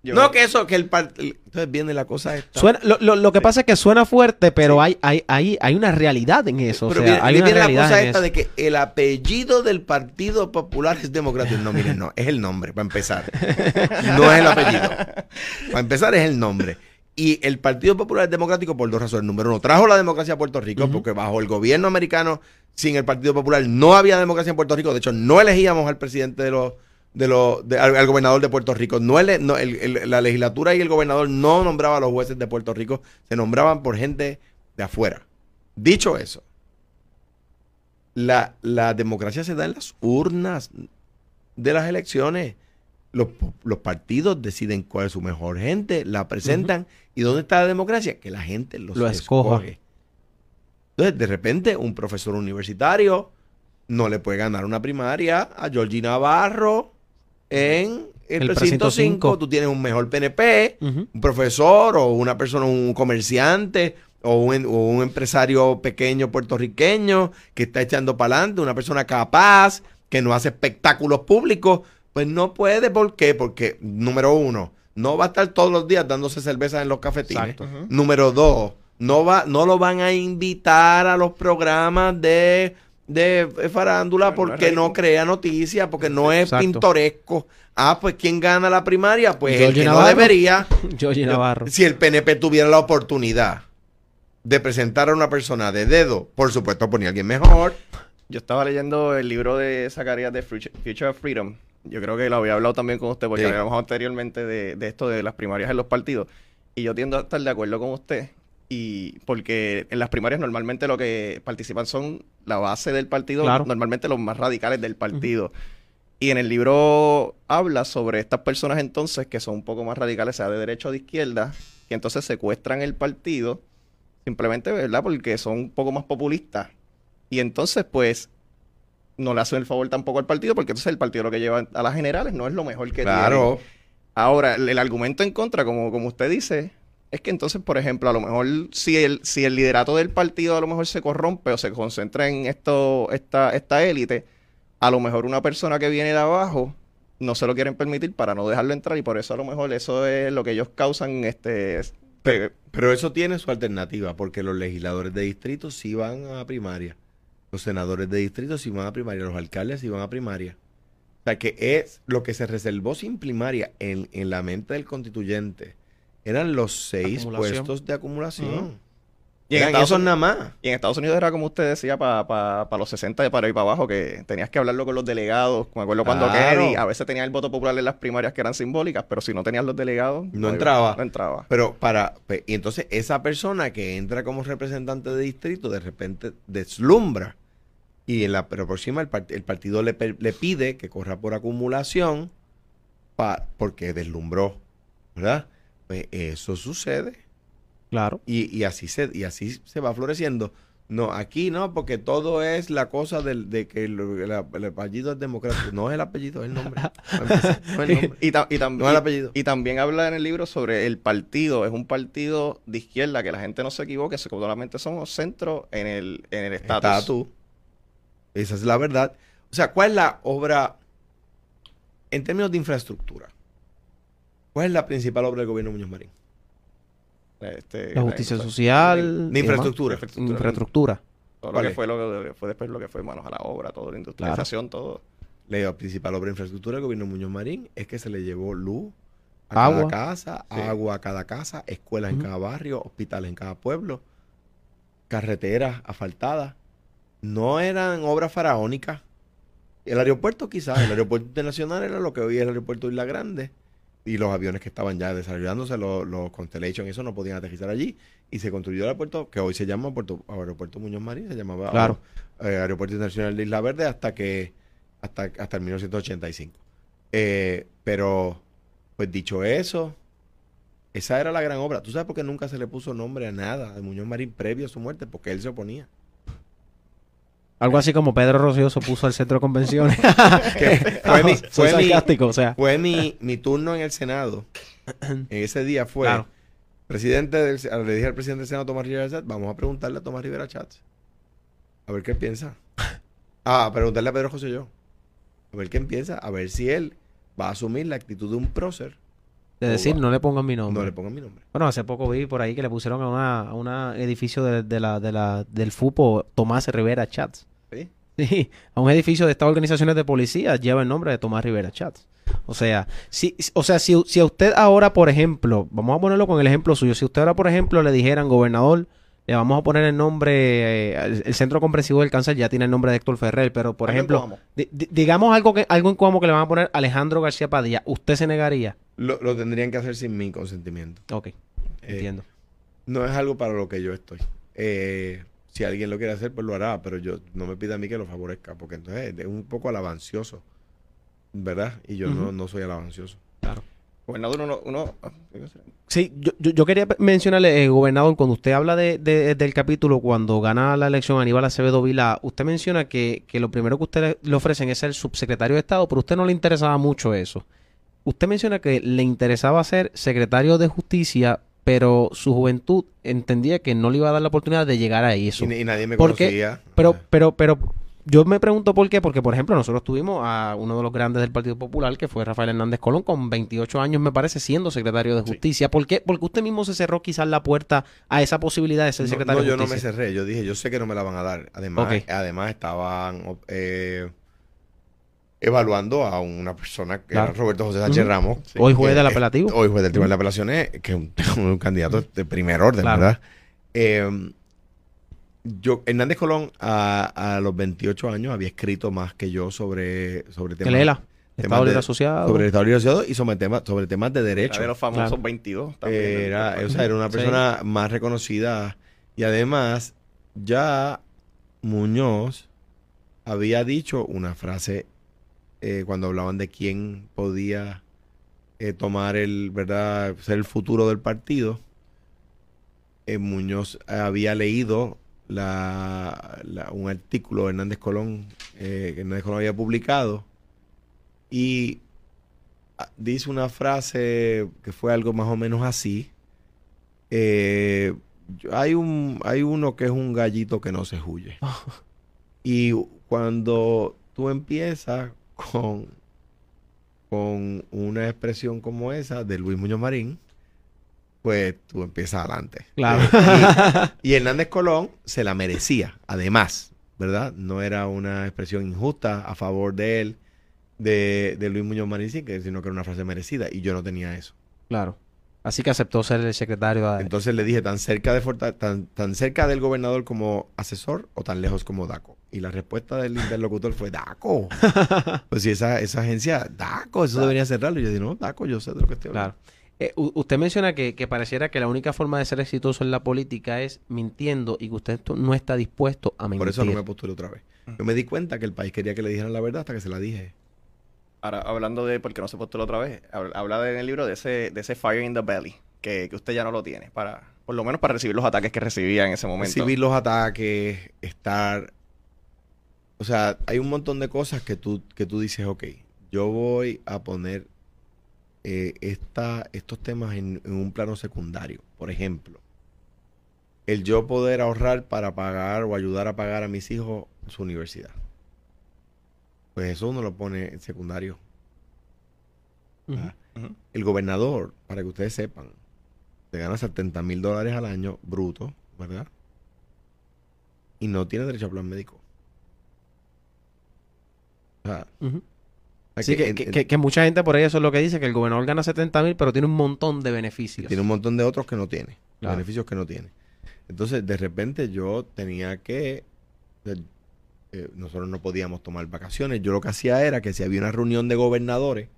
Yo no, creo- que eso, que el partido... Entonces viene la cosa esta. Suena- lo, lo- lo que Sí. pasa es que suena fuerte, pero Sí. hay, hay, hay, hay una realidad en eso. Pero o sea, viene, hay una viene la realidad cosa en esta eso. de que el apellido del Partido Popular es democrático. No, miren, no, es el nombre, para empezar. No es el apellido. Para empezar, es el nombre. Y el Partido Popular es democrático por dos razones. Número uno, trajo la democracia a Puerto Rico, porque bajo el gobierno americano, sin el Partido Popular, no había democracia en Puerto Rico. De hecho, no elegíamos al presidente de los. De de- al, al gobernador de Puerto Rico. No, ele- no, el- el- la legislatura y el gobernador no nombraba a los jueces de Puerto Rico, se nombraban por gente de afuera. Dicho eso, la, la democracia se da en las urnas de las elecciones. Los, los partidos deciden cuál es su mejor gente, la presentan. ¿Y dónde está la democracia? Que la gente los Lo escoja. escoge. Entonces, de repente, un profesor universitario no le puede ganar una primaria a Georgie Navarro en el, El precinto precinto 5. cinco. Tú tienes un mejor PNP un profesor o una persona, un comerciante o un, o un empresario pequeño puertorriqueño que está echando para adelante, una persona capaz, que no hace espectáculos públicos, pues no puede. ¿Por qué? Porque, número uno, no va a estar todos los días dándose cerveza en los cafetines. Exacto. Número dos, no, va, no lo van a invitar a los programas de, de farándula Bueno, porque no crea noticias, porque no es Exacto. pintoresco. Ah, pues ¿quién gana la primaria? Pues el no debería. Georgie Navarro. Si el PNP tuviera la oportunidad de presentar a una persona de dedo, por supuesto ponía a alguien mejor. Yo estaba leyendo el libro de Zacarías de Future Future of Freedom. Yo creo que lo había hablado también con usted porque Sí. habíamos anteriormente de, de esto de las primarias en los partidos. Y yo tiendo a estar de acuerdo con usted. Y porque en las primarias normalmente lo que participan son la base del partido, Claro. normalmente los más radicales del partido. Y en el libro habla sobre estas personas entonces que son un poco más radicales, sea de derecha o de izquierda, que entonces secuestran el partido simplemente, ¿verdad? Porque son un poco más populistas. Y entonces, pues, no le hacen el favor tampoco al partido, porque entonces el partido lo que lleva a las generales no es lo mejor que tiene. Claro. Ahora, el, el argumento en contra, como, como usted dice, es que entonces, por ejemplo, a lo mejor si el, si el liderato del partido a lo mejor se corrompe o se concentra en esto, esta, esta élite, a lo mejor una persona que viene de abajo no se lo quieren permitir para no dejarlo entrar y por eso a lo mejor eso es lo que ellos causan este Pero, pero eso tiene su alternativa, porque los legisladores de distrito sí van a primaria. Los senadores de distrito sí van a primaria. Los alcaldes sí van a primaria. O sea, que es lo que se reservó sin primaria en, en la mente del constituyente. Eran los seis puestos de acumulación. Ujú. Y en Estados esos Unidos- nada más. Y en Estados Unidos era como usted decía, para los 60 de para y para abajo, que tenías que hablarlo con los delegados. Me acuerdo cuando Claro. Kennedy a veces tenía el voto popular en las primarias que eran simbólicas, pero si no tenías los delegados... No iba- entraba. No entraba. Pero para, pe- y entonces esa persona que entra como representante de distrito de repente deslumbra y en la pero próxima el, part- el partido le, per- le pide que corra por acumulación pa- porque deslumbró, ¿verdad? Pues eso sucede Claro. y, y así se y así se va floreciendo. No, aquí no, porque todo es la cosa del, de que el, el- el apellido es democrático. No es el apellido, es el nombre. No es el nombre. Y, ta- y tam- No es el y- apellido. y también habla en el libro sobre el partido. Es un partido de izquierda, que la gente no se equivoque, solamente somos centro en el en el. Estatus. Esa es la verdad. O sea, ¿cuál es la obra en términos de infraestructura? ¿Cuál es la principal obra del gobierno de Muñoz Marín? Este, La justicia social. De demás. infraestructura. Infraestructura. Todo lo ¿Cuál que fue lo que fue después lo que fue manos a la obra, toda la industrialización, todo. La principal obra de infraestructura del gobierno de Muñoz Marín es que se le llevó luz a cada casa, Sí. agua a cada casa, escuelas en cada barrio, hospitales en cada pueblo, carreteras asfaltadas. No eran obras faraónicas. El aeropuerto quizás, el aeropuerto internacional era lo que hoy es el aeropuerto de Isla Grande. Y los aviones que estaban ya desarrollándose, los, los Constellation, eso no podían aterrizar allí. Y se construyó el aeropuerto, que hoy se llama Puerto, Aeropuerto Muñoz Marín, se llamaba Claro. eh, Aeropuerto Internacional de Isla Verde hasta que hasta, hasta el 1985. Eh, pero, pues dicho eso, esa era la gran obra. ¿Tú sabes por qué nunca se le puso nombre a nada de Muñoz Marín previo a su muerte? Porque él se oponía. Algo así como Pedro Rocío se puso al centro de convenciones. Fue mi, fue mi- sarcástico, o sea. fue mi, mi turno en el Senado. En ese día fue Claro. presidente del, le dije al presidente del Senado, Tomás Rivera Chats, vamos a preguntarle a Tomás Rivera Chats. A ver qué piensa. Ah, a preguntarle a Pedro José yo. A ver qué piensa. A ver si él va a asumir la actitud de un prócer De decir, no le pongan mi nombre. No le pongan mi nombre. Bueno, hace poco vi por ahí que le pusieron a una, a una edificio de, de la, de la, del FUPO Tomás Rivera Chats. Sí. A un edificio de estas organizaciones de policía lleva el nombre de Tomás Rivera Chats. O sea, si, o sea, si, si a usted ahora, por ejemplo, vamos a ponerlo con el ejemplo suyo, si usted ahora, por ejemplo, le dijeran, gobernador, le vamos a poner el nombre, eh, el, el Centro Comprensivo del Cáncer ya tiene el nombre de Héctor Ferrer, pero por ejemplo, Coamo. di- di- digamos algo que algo en Cuamo que le van a poner Alejandro García Padilla, ¿usted se negaría? Lo, lo tendrían que hacer sin mi consentimiento. Ok, Eh, entiendo. No es algo para lo que yo estoy. Eh, si alguien lo quiere hacer, pues lo hará, pero yo no me pida a mí que lo favorezca, porque entonces es un poco alabancioso, ¿verdad? Y yo no, no soy alabancioso. Claro. Gobernador, uno... uno ah, Sí, yo, yo, yo quería mencionarle, eh, gobernador, cuando usted habla de, de- del capítulo, cuando gana la elección Aníbal Acevedo Vila, usted menciona que, que lo primero que usted le, le ofrecen es ser subsecretario de Estado, pero a usted no le interesaba mucho eso. Usted menciona que le interesaba ser secretario de Justicia, pero su juventud entendía que no le iba a dar la oportunidad de llegar a eso. Y, y nadie me ¿Por qué? conocía. Pero, pero, pero, yo me pregunto por qué, porque por ejemplo nosotros tuvimos a uno de los grandes del Partido Popular, que fue Rafael Hernández Colón, con 28 años me parece, siendo secretario de Sí. Justicia. ¿Por qué? Porque usted mismo se cerró quizás la puerta a esa posibilidad de ser secretario no, yo de no me Justicia. cerré. Yo dije, yo sé que no me la van a dar. Además, además estaban eh, evaluando a una persona que Claro. era Roberto José Sánchez. Ramos. Hoy juez del apelativo. Hoy juez del Tribunal de Apelaciones, que es un, un candidato de primer orden, Claro. ¿verdad? Eh, yo, Hernández Colón a, a los 28 años había escrito más que yo sobre, sobre temas, Lela, temas Estado de- Libre Asociado. sobre el Estado Libre Asociado y sobre temas, sobre temas de derecho. Era de los famosos Claro. 22. también, Era, del- o sea, era una Sí. persona más reconocida y además ya Muñoz había dicho una frase eh, cuando hablaban de quién podía eh, tomar el, ¿verdad?, ser el futuro del partido. Eh, Muñoz había leído la, la- un artículo de Hernández Colón que Hernández Colón había publicado y ah, dice una frase que fue algo más o menos así. Hay, un, hay uno que es un gallito que no se huye. y cuando tú empiezas con, con una expresión como esa de Luis Muñoz Marín, pues tú empiezas adelante. Claro. Y, y Hernández Colón se la merecía, además, ¿verdad? No era una expresión injusta a favor de él, de, de Luis Muñoz Marín, sino que era una frase merecida. Y yo no tenía eso. Claro. Así que aceptó ser el secretario de... Entonces le dije, tan cerca, de Forta- tan, tan cerca del gobernador como asesor o tan lejos como DACO. Y la respuesta del interlocutor fue, DACO. pues si esa, esa agencia, DACO, eso debería cerrarlo. Y yo dije, no, DACO, yo sé de lo que estoy Claro. hablando. Eh, u- usted menciona que, que pareciera que la única forma de ser exitoso en la política es mintiendo y que usted to- no está dispuesto a mentir. Por eso no me postulé otra vez. Yo me di cuenta que el país quería que le dijeran la verdad hasta que se la dije. Ahora, hablando de, porque no se postuló otra vez, hab- habla de- en el libro de ese, de ese fire in the belly, que, que usted ya no lo tiene, para, por lo menos para recibir los ataques que recibía en ese momento. Recibir los ataques, estar... O sea, hay un montón de cosas que tú, que tú dices, ok, yo voy a poner eh, esta, estos temas en un plano secundario. Por ejemplo, el yo poder ahorrar para pagar o ayudar a pagar a mis hijos su universidad. Pues eso uno lo pone en secundario. Ah. El gobernador, para que ustedes sepan, se gana 70 mil dólares al año bruto, ¿verdad? Y no tiene derecho a plan médico. O sea, Sí, que, que- en- que- que mucha gente por ahí eso es lo que dice, que el gobernador gana 70 mil, pero tiene un montón de beneficios. tiene un montón de otros que no tiene, Claro. beneficios que no tiene. Entonces, de repente yo tenía que... eh, nosotros no podíamos tomar vacaciones. Yo lo que hacía era que si había una reunión de gobernadores,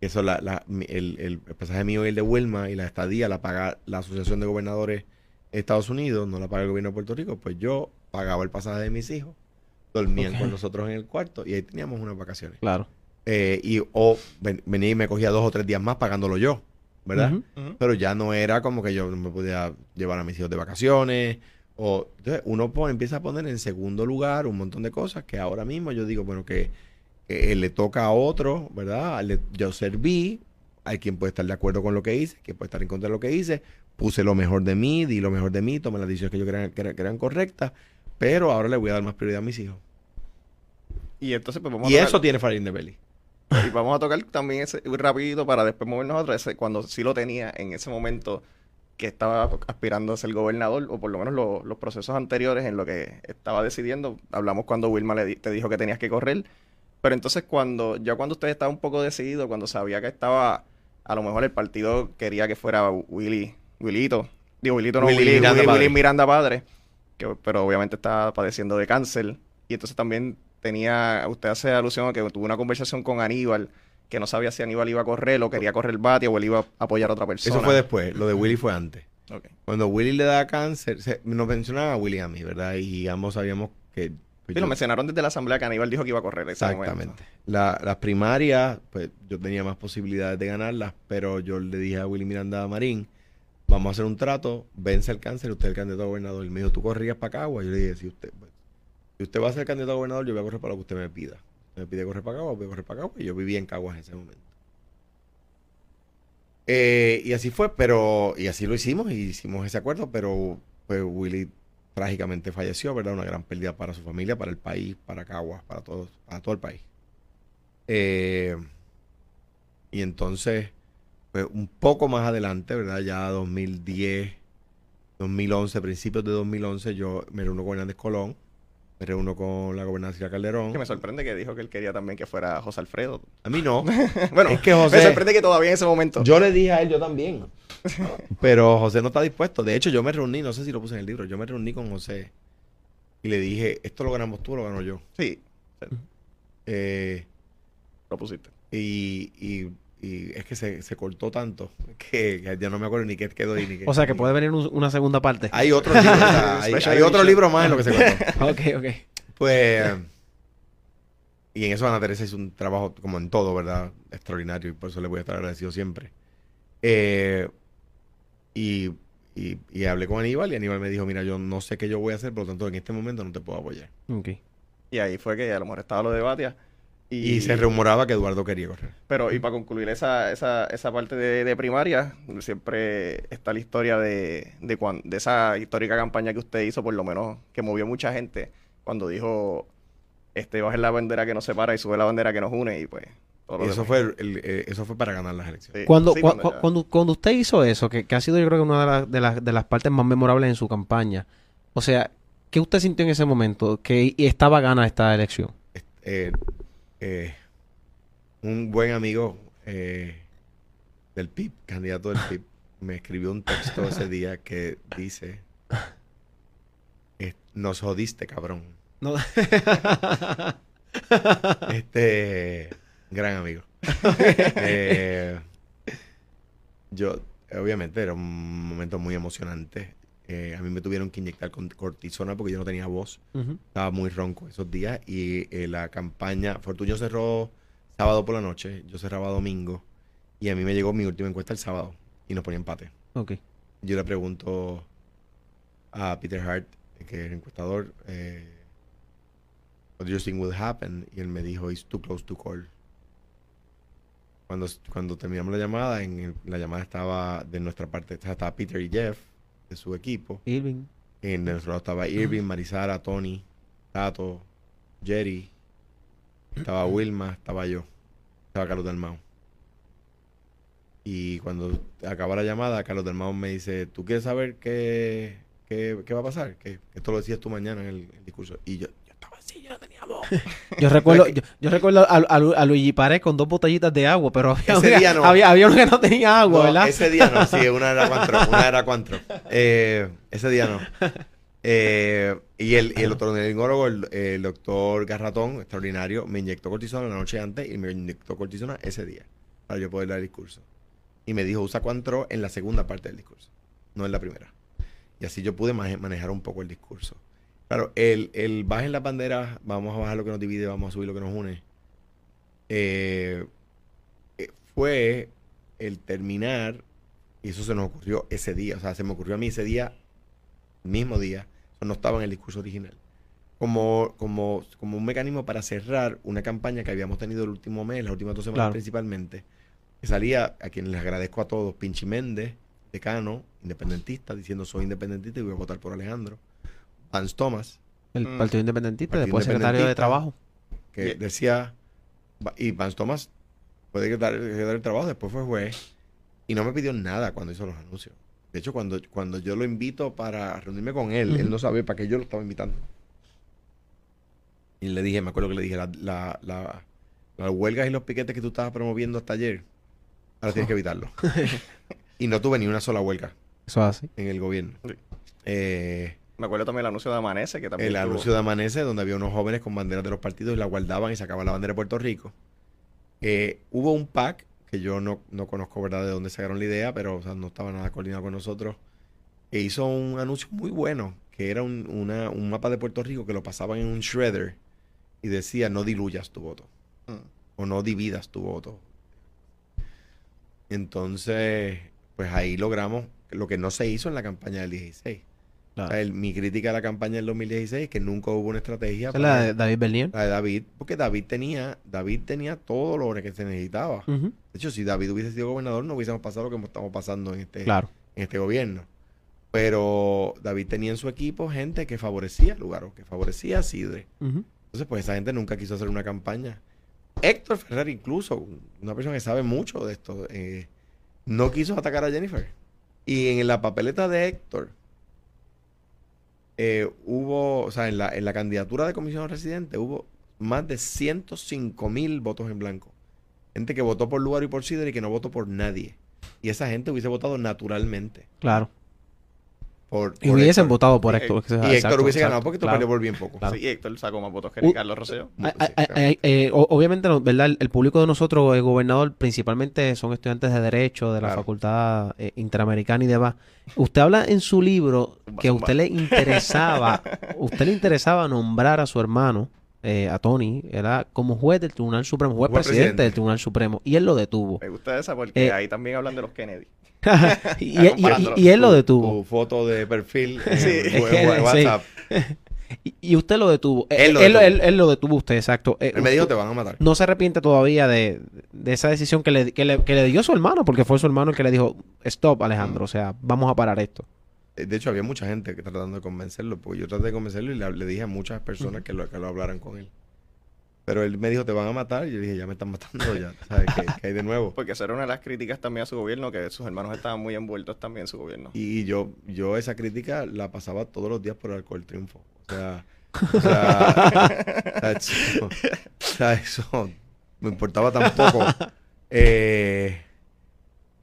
eso la, la- mi- el, el pasaje mío y el de Wilma y la estadía la paga la Asociación de Gobernadores de Estados Unidos, no la paga el gobierno de Puerto Rico, pues yo pagaba el pasaje de mis hijos, dormían con nosotros en el cuarto y ahí teníamos unas vacaciones. Claro. Eh, y o ven- venía y me cogía dos o tres días más pagándolo yo, ¿verdad? Pero ya no era como que yo me podía llevar a mis hijos de vacaciones. O, entonces uno pone- empieza a poner en segundo lugar un montón de cosas que ahora mismo yo digo, bueno, que, que le toca a otro, ¿verdad? Le- yo serví, hay quien puede estar de acuerdo con lo que hice, quien puede estar en contra de lo que hice. Puse lo mejor de mí, di lo mejor de mí, tomé las decisiones que yo creía que, eran- que eran correctas, pero ahora le voy a dar más prioridad a mis hijos. Y entonces, pues vamos Y a tocar- eso tiene Farid Belly. Y vamos a tocar también ese rapidito para después movernos a. Ese, cuando sí lo tenía en ese momento que estaba aspirando a ser gobernador, o por lo menos lo- los procesos anteriores en lo que estaba decidiendo. Hablamos cuando Wilma le di- te dijo que tenías que correr. Pero entonces cuando, ya cuando usted estaba un poco decidido, cuando sabía que estaba, a lo mejor el partido quería que fuera Willy, Willito, digo Willito no, Willy Willy, Miranda Willy- padre. Willy Miranda padre, que, pero obviamente está padeciendo de cáncer. Y entonces también tenía, usted hace alusión a que tuvo una conversación con Aníbal, que no sabía si Aníbal iba a correr o quería correr Batia o él iba a apoyar a otra persona. Eso fue después. Lo de Willy fue antes. Cuando Willy le da cáncer, se- nos mencionaban a Willy y a mí, ¿verdad? Y ambos sabíamos que... pues, Sí, lo mencionaron desde la asamblea que Aníbal dijo que iba a correr. ese. Exactamente. La- las primarias, pues yo tenía más posibilidades de ganarlas, pero yo le dije a Willy Miranda Marín, vamos a hacer un trato, vence el cáncer, usted es el candidato a gobernador. Y me dijo, ¿tú corrías para Cagua? Yo le dije, si usted, pues, si usted va a ser candidato a gobernador, yo voy a correr para lo que usted me pida. Me pide correr para Cagua, voy a correr para. Y yo vivía en Caguas en ese momento. Eh, y así fue, pero, y así lo hicimos, y hicimos ese acuerdo, pero pues Willy trágicamente falleció, ¿verdad? Una gran pérdida para su familia, para el país, para Caguas, para todos, para todo el país. Eh, y entonces, pues un poco más adelante, ¿verdad? Ya 2010, 2011, principios de 2011, yo me reúno con Hernández Colón, me reúno con la gobernadora Calderón. Que me sorprende que dijo que él quería también que fuera José Alfredo. A mí no. bueno, Es que José- me sorprende que todavía en ese momento. Yo le dije a él, yo también. Pero José no está dispuesto. De hecho, yo me reuní, no sé si lo puse en el libro, yo me reuní con José y le dije, esto lo ganamos tú o lo gano yo. Sí, Eh, lo pusiste. y, y- y es que se, se cortó tanto que, que ya no me acuerdo ni qué quedó y ni qué. O sea que puede venir un- una segunda parte. Hay otro libro, o sea, hay, otro libro más en lo que se cortó. ok, ok. Pues, y en eso Ana Teresa hizo un trabajo, como en todo, ¿verdad? Extraordinario, y por eso le voy a estar agradecido siempre. Eh, y, y, y hablé con Aníbal, y Aníbal me dijo, mira, yo no sé qué yo voy a hacer, por lo tanto, en este momento no te puedo apoyar. Ok. Y ahí fue que a lo mejor estaba lo de Batia. Y, se rumoraba que Eduardo quería correr. Pero, y para concluir esa, esa, esa parte de, de primaria, siempre está la historia de, de, cuan- de esa histórica campaña que usted hizo, por lo menos, que movió mucha gente, cuando dijo, este, baje la bandera que nos separa y sube la bandera que nos une, y pues... todo lo Y eso fue, el- el- eh, eso fue para ganar las elecciones. Sí, Cuando, sí, cuando cuando, cuando usted hizo eso, que, que ha sido yo creo que una de, las- de, las, de las partes más memorables en su campaña, o sea, ¿qué usted sintió en ese momento que y estaba gana esta elección? eh, eh, un buen amigo eh, del PIB, candidato del PIB, me escribió un texto ese día que dice, nos jodiste, cabrón. No. Este, gran amigo. Eh, yo, obviamente, era un momento muy emocionante. Eh, a mí me tuvieron que inyectar con cortisona porque yo no tenía voz. Estaba muy ronco esos días y eh, la campaña, Fortunio cerró sábado por la noche, yo cerraba domingo y a mí me llegó mi última encuesta el sábado y nos ponía empate. Ok. Yo le pregunto a Peter Hart, que es el encuestador, eh, what do you think will happen? Y él me dijo, it's too close to call. Cuando, cuando terminamos la llamada, en el- la llamada estaba de nuestra parte, estaba Peter y Jeff, de su equipo. Irving. En nuestro lado estaba Irving, Marisara, Tony, Tato, Jerry, estaba Wilma, estaba yo, estaba Carlos Dalmau. Y cuando acaba la llamada, Carlos Dalmau me dice, ¿tú quieres saber qué, qué, qué va a pasar? Que esto lo decías tú mañana en el, el discurso. Y yo, yo yo no tenía voz. Yo recuerdo, yo, yo recuerdo a, a, Lu- a Luigi Pared con dos botellitas de agua, pero había, Ese una- día no. había, había uno que no tenía agua, No, ¿verdad? Ese día no, sí, una era cuatro, una era cuatro. Eh, ese día no. Eh, y el, y el otorrinolaringólogo, el, el doctor Garratón, extraordinario, me inyectó cortisona la noche antes y me inyectó cortisona ese día para yo poder dar el discurso. Y me dijo, usa Cuantro en la segunda parte del discurso, no en la primera. Y así yo pude manejar un poco el discurso. Claro, el, el bajen las banderas, vamos a bajar lo que nos divide, vamos a subir lo que nos une. eh, eh, fue el terminar, y eso se nos ocurrió ese día, o sea, se me ocurrió a mí ese día, mismo día, eso no estaba en el discurso original, como, como, como un mecanismo para cerrar una campaña que habíamos tenido el último mes, las últimas dos semanas Claro. principalmente, que salía, a quienes les agradezco a todos, Pinchi Méndez, decano, independentista, diciendo soy independentista y voy a votar por Alejandro, Vance Thomas, El Mm. Partido Independiente, Partido después secretario de Independentista. Trabajo. que decía, y Vance Thomas puede dar, dar el trabajo, después fue juez. Y no me pidió nada cuando hizo los anuncios. De hecho, cuando, cuando yo lo invito para reunirme con él, él no sabía para qué yo lo estaba invitando. Y le dije, me acuerdo que le dije, la, la, la- las huelgas y los piquetes que tú estabas promoviendo hasta ayer, ahora tienes que evitarlo. y no tuve ni una sola huelga Eso es así. en el gobierno. Sí. Eh, Me acuerdo también el anuncio de Amanece, que también el anuncio de Amanece, donde había unos jóvenes con banderas de los partidos y la guardaban y sacaban la bandera de Puerto Rico. Eh, hubo un PAC, que yo no, no conozco verdad de dónde sacaron la idea, pero o sea, no estaba nada coordinado con nosotros, e hizo un anuncio muy bueno, que era un, una- un mapa de Puerto Rico que lo pasaban en un shredder y decía no diluyas tu voto Mm. o no dividas tu voto. Entonces, pues ahí logramos lo que no se hizo en la campaña del 16. O sea, el- mi crítica a la campaña del 2016 es que nunca hubo una estrategia Esa es la de David Bernier. la de David, porque David tenía, David tenía todo lo que se necesitaba. De hecho, si David hubiese sido gobernador, no hubiésemos pasado lo que estamos pasando en este, Claro. en este gobierno. Pero David tenía en su equipo gente que favorecía a Lugaro, que favorecía a Sidre. Entonces, pues esa gente nunca quiso hacer una campaña. Héctor Ferrer, incluso, una persona que sabe mucho de esto, eh, no quiso atacar a Jennifer. Y en la papeleta de Héctor, eh, hubo, o sea, en la, en la candidatura de comisionado residente, hubo más de 105 mil votos en blanco. Gente que votó por Lugaro y por Sidre y que no votó por nadie. Y esa gente hubiese votado naturalmente. Claro. Por, Y por hubiesen Héctor. votado por Y- Héctor. Y Héctor exacto, hubiese ganado exacto, porque tú claro. perdió por bien poco. Claro. Sí, Héctor sacó más votos que Uh, Carlos Sí, claro. ay, eh, o- obviamente, no, ¿verdad? El, el público de nosotros, el gobernador, principalmente son estudiantes de Derecho, de la Claro. Facultad eh, Interamericana y demás. Usted habla en su libro que a usted le interesaba, usted le interesaba nombrar a su hermano, eh, a Tony, era como juez del Tribunal Supremo, juez, Juez presidente, presidente. del Tribunal Supremo, y él lo detuvo. Me gusta esa porque Eh, ahí también hablan de los Kennedy. y, y- y- y él lo detuvo. Tu foto de perfil en, Sí. WhatsApp. Y, y usted lo detuvo. Él lo él, detuvo. él- lo detuvo usted, exacto. Eh, Él me dijo te van a matar. no se arrepiente todavía de, de esa decisión que le, que, le, que le dio su hermano, porque fue su hermano el que le dijo, stop Alejandro, o sea, vamos a parar esto. Eh, De hecho, había mucha gente que tratando de convencerlo, porque yo traté de convencerlo y le, le dije a muchas personas que, lo, que lo hablaran con él. Pero él me dijo, te van a matar. Y yo dije, ya me están matando ya. ¿Sabes qué, qué hay de nuevo? Porque esa era una de las críticas también a su gobierno, que sus hermanos estaban muy envueltos también en su gobierno. Y yo, yo esa crítica la pasaba todos los días por el alcohol triunfo. O sea, o sea, o sea, eso, o sea, eso me importaba tampoco. Eh,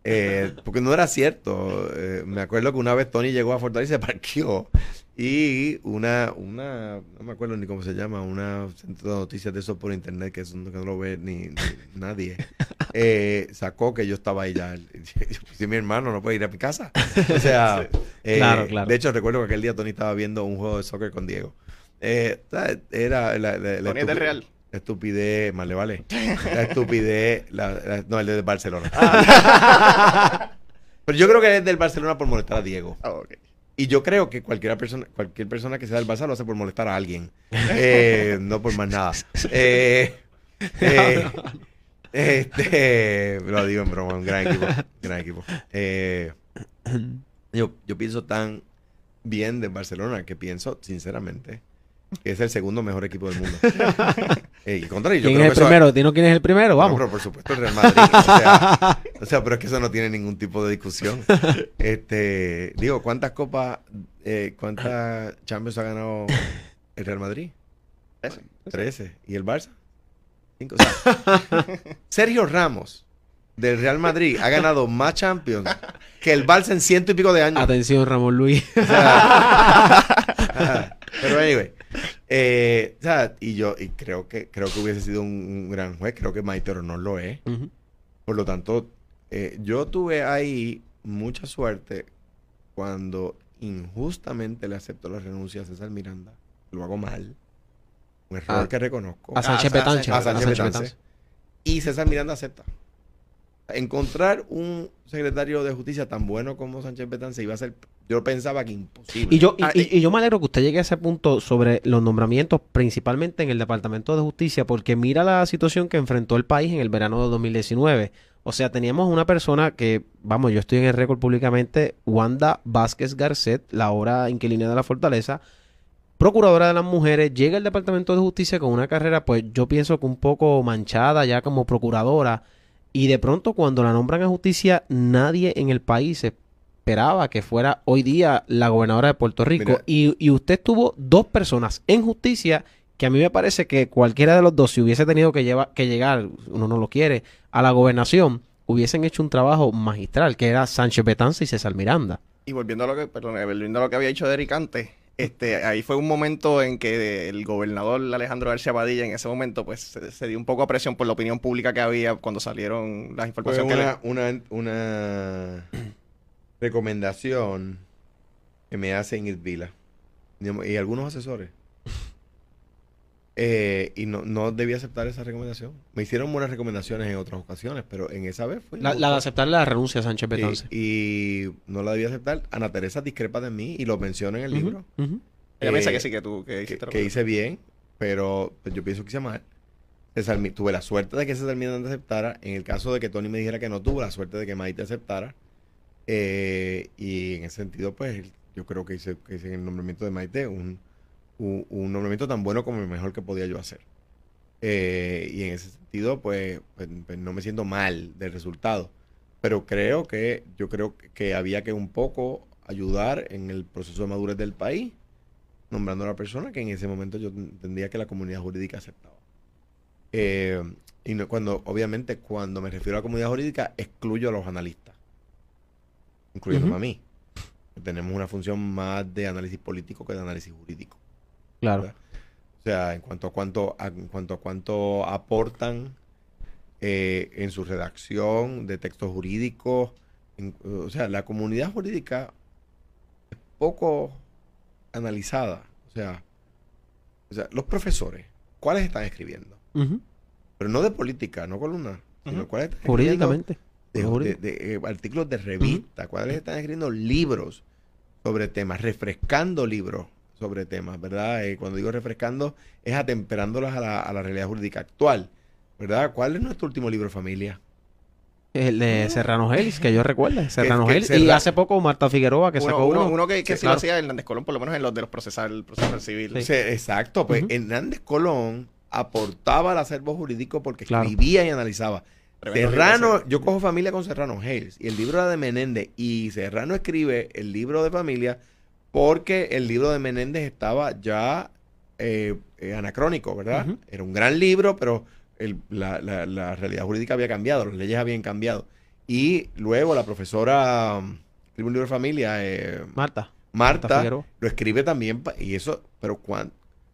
eh, porque no era cierto. Eh, me acuerdo que una vez Tony llegó a Fortaleza y se parqueó. Y una, una, no me acuerdo ni cómo se llama, una centro de noticias de eso por internet, que eso no, que no lo ve ni, ni nadie, eh, sacó que yo estaba ahí ya. Si mi hermano no puede ir a mi casa. O sea, eh, Claro, claro. de hecho recuerdo que aquel día Tony estaba viendo un juego de soccer con Diego. Eh, era la, la- la Tony es del Real. la estupidez, más le vale. La estupidez, la- la- no, el de Barcelona. Pero yo creo que es del Barcelona por molestar a Diego. Ah, ok. Y yo creo que cualquier persona, cualquier persona que sea del Barça lo hace por molestar a alguien. Eh, no por más nada. Eh, eh, este, lo digo en broma, un gran equipo. Gran equipo. Eh, yo, yo pienso tan bien del Barcelona que pienso, sinceramente, que es el segundo mejor equipo del mundo. Eh, y contrario, yo ¿Quién creo es el que eso- primero? ¿Dinos quién es el primero? Vamos. pero por supuesto el Real Madrid. O sea, o sea, pero es que eso no tiene ningún tipo de discusión. Este, digo, ¿cuántas copas, eh, cuántas Champions ha ganado el Real Madrid? Ese. 13. ¿Y el Barça? 5. O sea, Sergio Ramos del Real Madrid ha ganado más Champions que el Barça en ciento y pico de años. Atención, Ramón Luis. O sea, pero anyway, eh, o sea, y yo y creo que creo que hubiese sido un, un gran juez, creo que Maite no lo es. Por lo tanto, eh, yo tuve ahí mucha suerte cuando injustamente le aceptó la renuncia a César Miranda. Lo hago mal. Un error Ah, que reconozco. A Sánchez a Sánchez- Petanche. a Sánchez. Y César Miranda acepta. Encontrar un secretario de justicia tan bueno como Sánchez Betance iba a ser, yo pensaba que imposible. Y yo, y, Ah, y- y yo me alegro que usted llegue a ese punto sobre los nombramientos, principalmente en el Departamento de Justicia, porque mira la situación que enfrentó el país en el verano de 2019. O sea, teníamos una persona que, vamos, yo estoy en el récord públicamente, Wanda Vázquez Garcet, la ahora inquilina de la Fortaleza, procuradora de las mujeres, llega al Departamento de Justicia con una carrera, pues yo pienso que un poco manchada ya como procuradora. Y de pronto cuando la nombran a justicia, nadie en el país esperaba que fuera hoy día la gobernadora de Puerto Rico. Mira. Y, y usted tuvo dos personas en justicia que a mí me parece que cualquiera de los dos, si hubiese tenido que, llevar, que llegar, uno no lo quiere, a la gobernación, hubiesen hecho un trabajo magistral, que era Sánchez Betanza y César Miranda. Y volviendo a lo que, perdón, volviendo a lo que había dicho Derek antes, este, ahí fue un momento en que el gobernador Alejandro García Padilla en ese momento pues se, se dio un poco a presión por la opinión pública que había cuando salieron las Fue informaciones que le- una, una, una recomendación que me hace Ingrid Vila y algunos asesores. Eh, y no, no debí aceptar esa recomendación. Me hicieron buenas recomendaciones en otras ocasiones, pero en esa vez fue. La, la de aceptar la renuncia a Sánchez Betanza. y, y no la debí aceptar. Ana Teresa discrepa de mí y lo menciona en el libro. Ella Eh, piensa que sí, que tú que que, que hice bien, pero pues, yo pienso que hice mal. César tuve la suerte de que César Miranda aceptara. En el caso de que Tony me dijera que no, tuve la suerte de que Maite aceptara. Eh, y en ese sentido, pues yo creo que hice, que hice el nombramiento de Maite un, un, nombramiento tan bueno como el mejor que podía yo hacer. Eh, y en ese sentido, pues, pues, pues, no me siento mal del resultado. Pero creo que, yo creo que había que un poco ayudar en el proceso de madurez del país nombrando a la persona que en ese momento yo entendía que la comunidad jurídica aceptaba. Eh, y no- cuando, obviamente, cuando me refiero a la comunidad jurídica, excluyo a los analistas, incluyéndome a mí. Tenemos una función más de análisis político que de análisis jurídico. Claro. ¿verdad? O sea, en cuanto a cuánto, a- en cuanto a cuánto aportan eh, en su redacción de textos jurídicos. en- o sea, la comunidad jurídica es poco analizada. O sea, o sea, los profesores, ¿cuáles están escribiendo? Pero no de política, no columna, sino Ujú. cuáles están Jurídicamente. De, Jurídico. de- de, eh, artículos de revista, cuáles están escribiendo libros sobre temas, refrescando libros sobre temas, ¿verdad? Eh, cuando digo refrescando, es atemperándolos a la, a la realidad jurídica actual, ¿verdad? ¿Cuál es nuestro último libro, familia? El de Serrano Gelis, que yo recuerdo. Serrano que Gelis. Y hace poco Marta Figueroa, que uno, sacó uno, uno. uno que, que Sí, claro. lo hacía Hernández Colón, por lo menos en los de los procesal, el procesal civil. Sí. Exacto, pues. Hernández Colón aportaba al acervo jurídico porque Claro. escribía y analizaba. Tremendo Serrano, yo cojo familia con Serrano Hayes y el libro era de Menéndez y Serrano escribe el libro de familia porque el libro de Menéndez estaba ya eh, eh, anacrónico, ¿verdad? Era un gran libro, pero el- la, la- la realidad jurídica había cambiado, las leyes habían cambiado. Y luego la profesora um, escribe un libro de familia, eh, Marta. Marta lo escribe también, y eso, pero ¿cuán-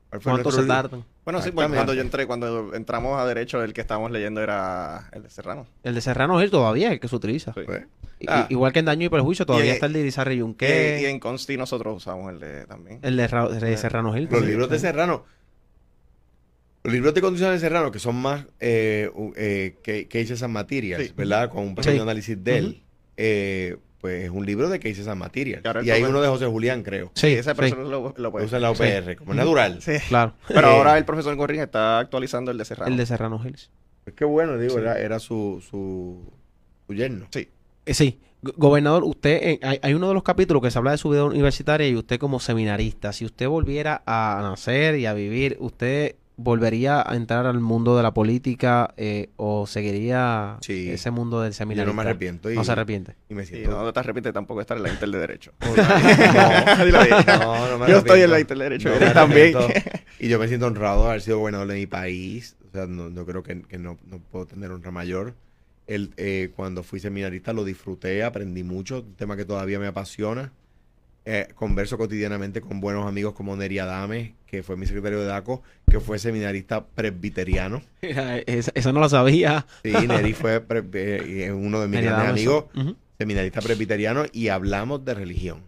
¿cuál fue ¿Cuánto nuestro se tardan? Bueno, sí, porque cuando yo entré, cuando entramos a derecho, el que estábamos leyendo era el de Serrano. El de Serrano Gelis todavía es el que se utiliza. Sí. Pues, I- Ah. Igual que en Daño y Perjuicio, todavía Y- está el de Irizarry Que, y Yunque. en Consti nosotros usamos el de también. El de, Ra- de Serrano Gelis. Los Sí. libros de Serrano. Los libros de condiciones de Serrano, que son más eh, eh, que- cases and materials, Sí. ¿verdad? Con un pequeño Sí. análisis de él. eh, pues es un libro de materials. Y ahora el Y hay uno de José Julián, creo. Sí, ese profesor lo, lo Lo puede usa en la Sí. OPR, como es natural. Sí. claro. Pero Eh, ahora el profesor Gorrín está actualizando el de Serrano. El de Serrano Gelis. Pues qué bueno, digo, Sí. era, era su, su, su yerno. Sí. Eh, sí. Go- Gobernador, usted, eh, hay, hay uno de los capítulos que se habla de su vida universitaria y usted como seminarista, si usted volviera a nacer y a vivir, ¿usted volvería a entrar al mundo de la política eh, o seguiría Sí. ese mundo del Yo seminarista? no me arrepiento. Y, No se arrepiente. y me Sí, siento... no te arrepientes tampoco de estar en la Inter de Derecho. No, no, no me Yo estoy en la Inter de Derecho. No, me también. Y yo me siento honrado de haber sido gobernador de mi país. O sea, no, no creo que, que no, no puedo tener honra mayor. El, eh, cuando fui seminarista lo disfruté, aprendí mucho, un tema que todavía me apasiona. Eh, converso cotidianamente con buenos amigos como Neri Adame, que fue mi secretario de DACO, que fue seminarista presbiteriano. esa, esa no la sabía. Sí, Neri fue pre- eh, uno de mis grandes amigos seminarista presbiteriano y hablamos de religión.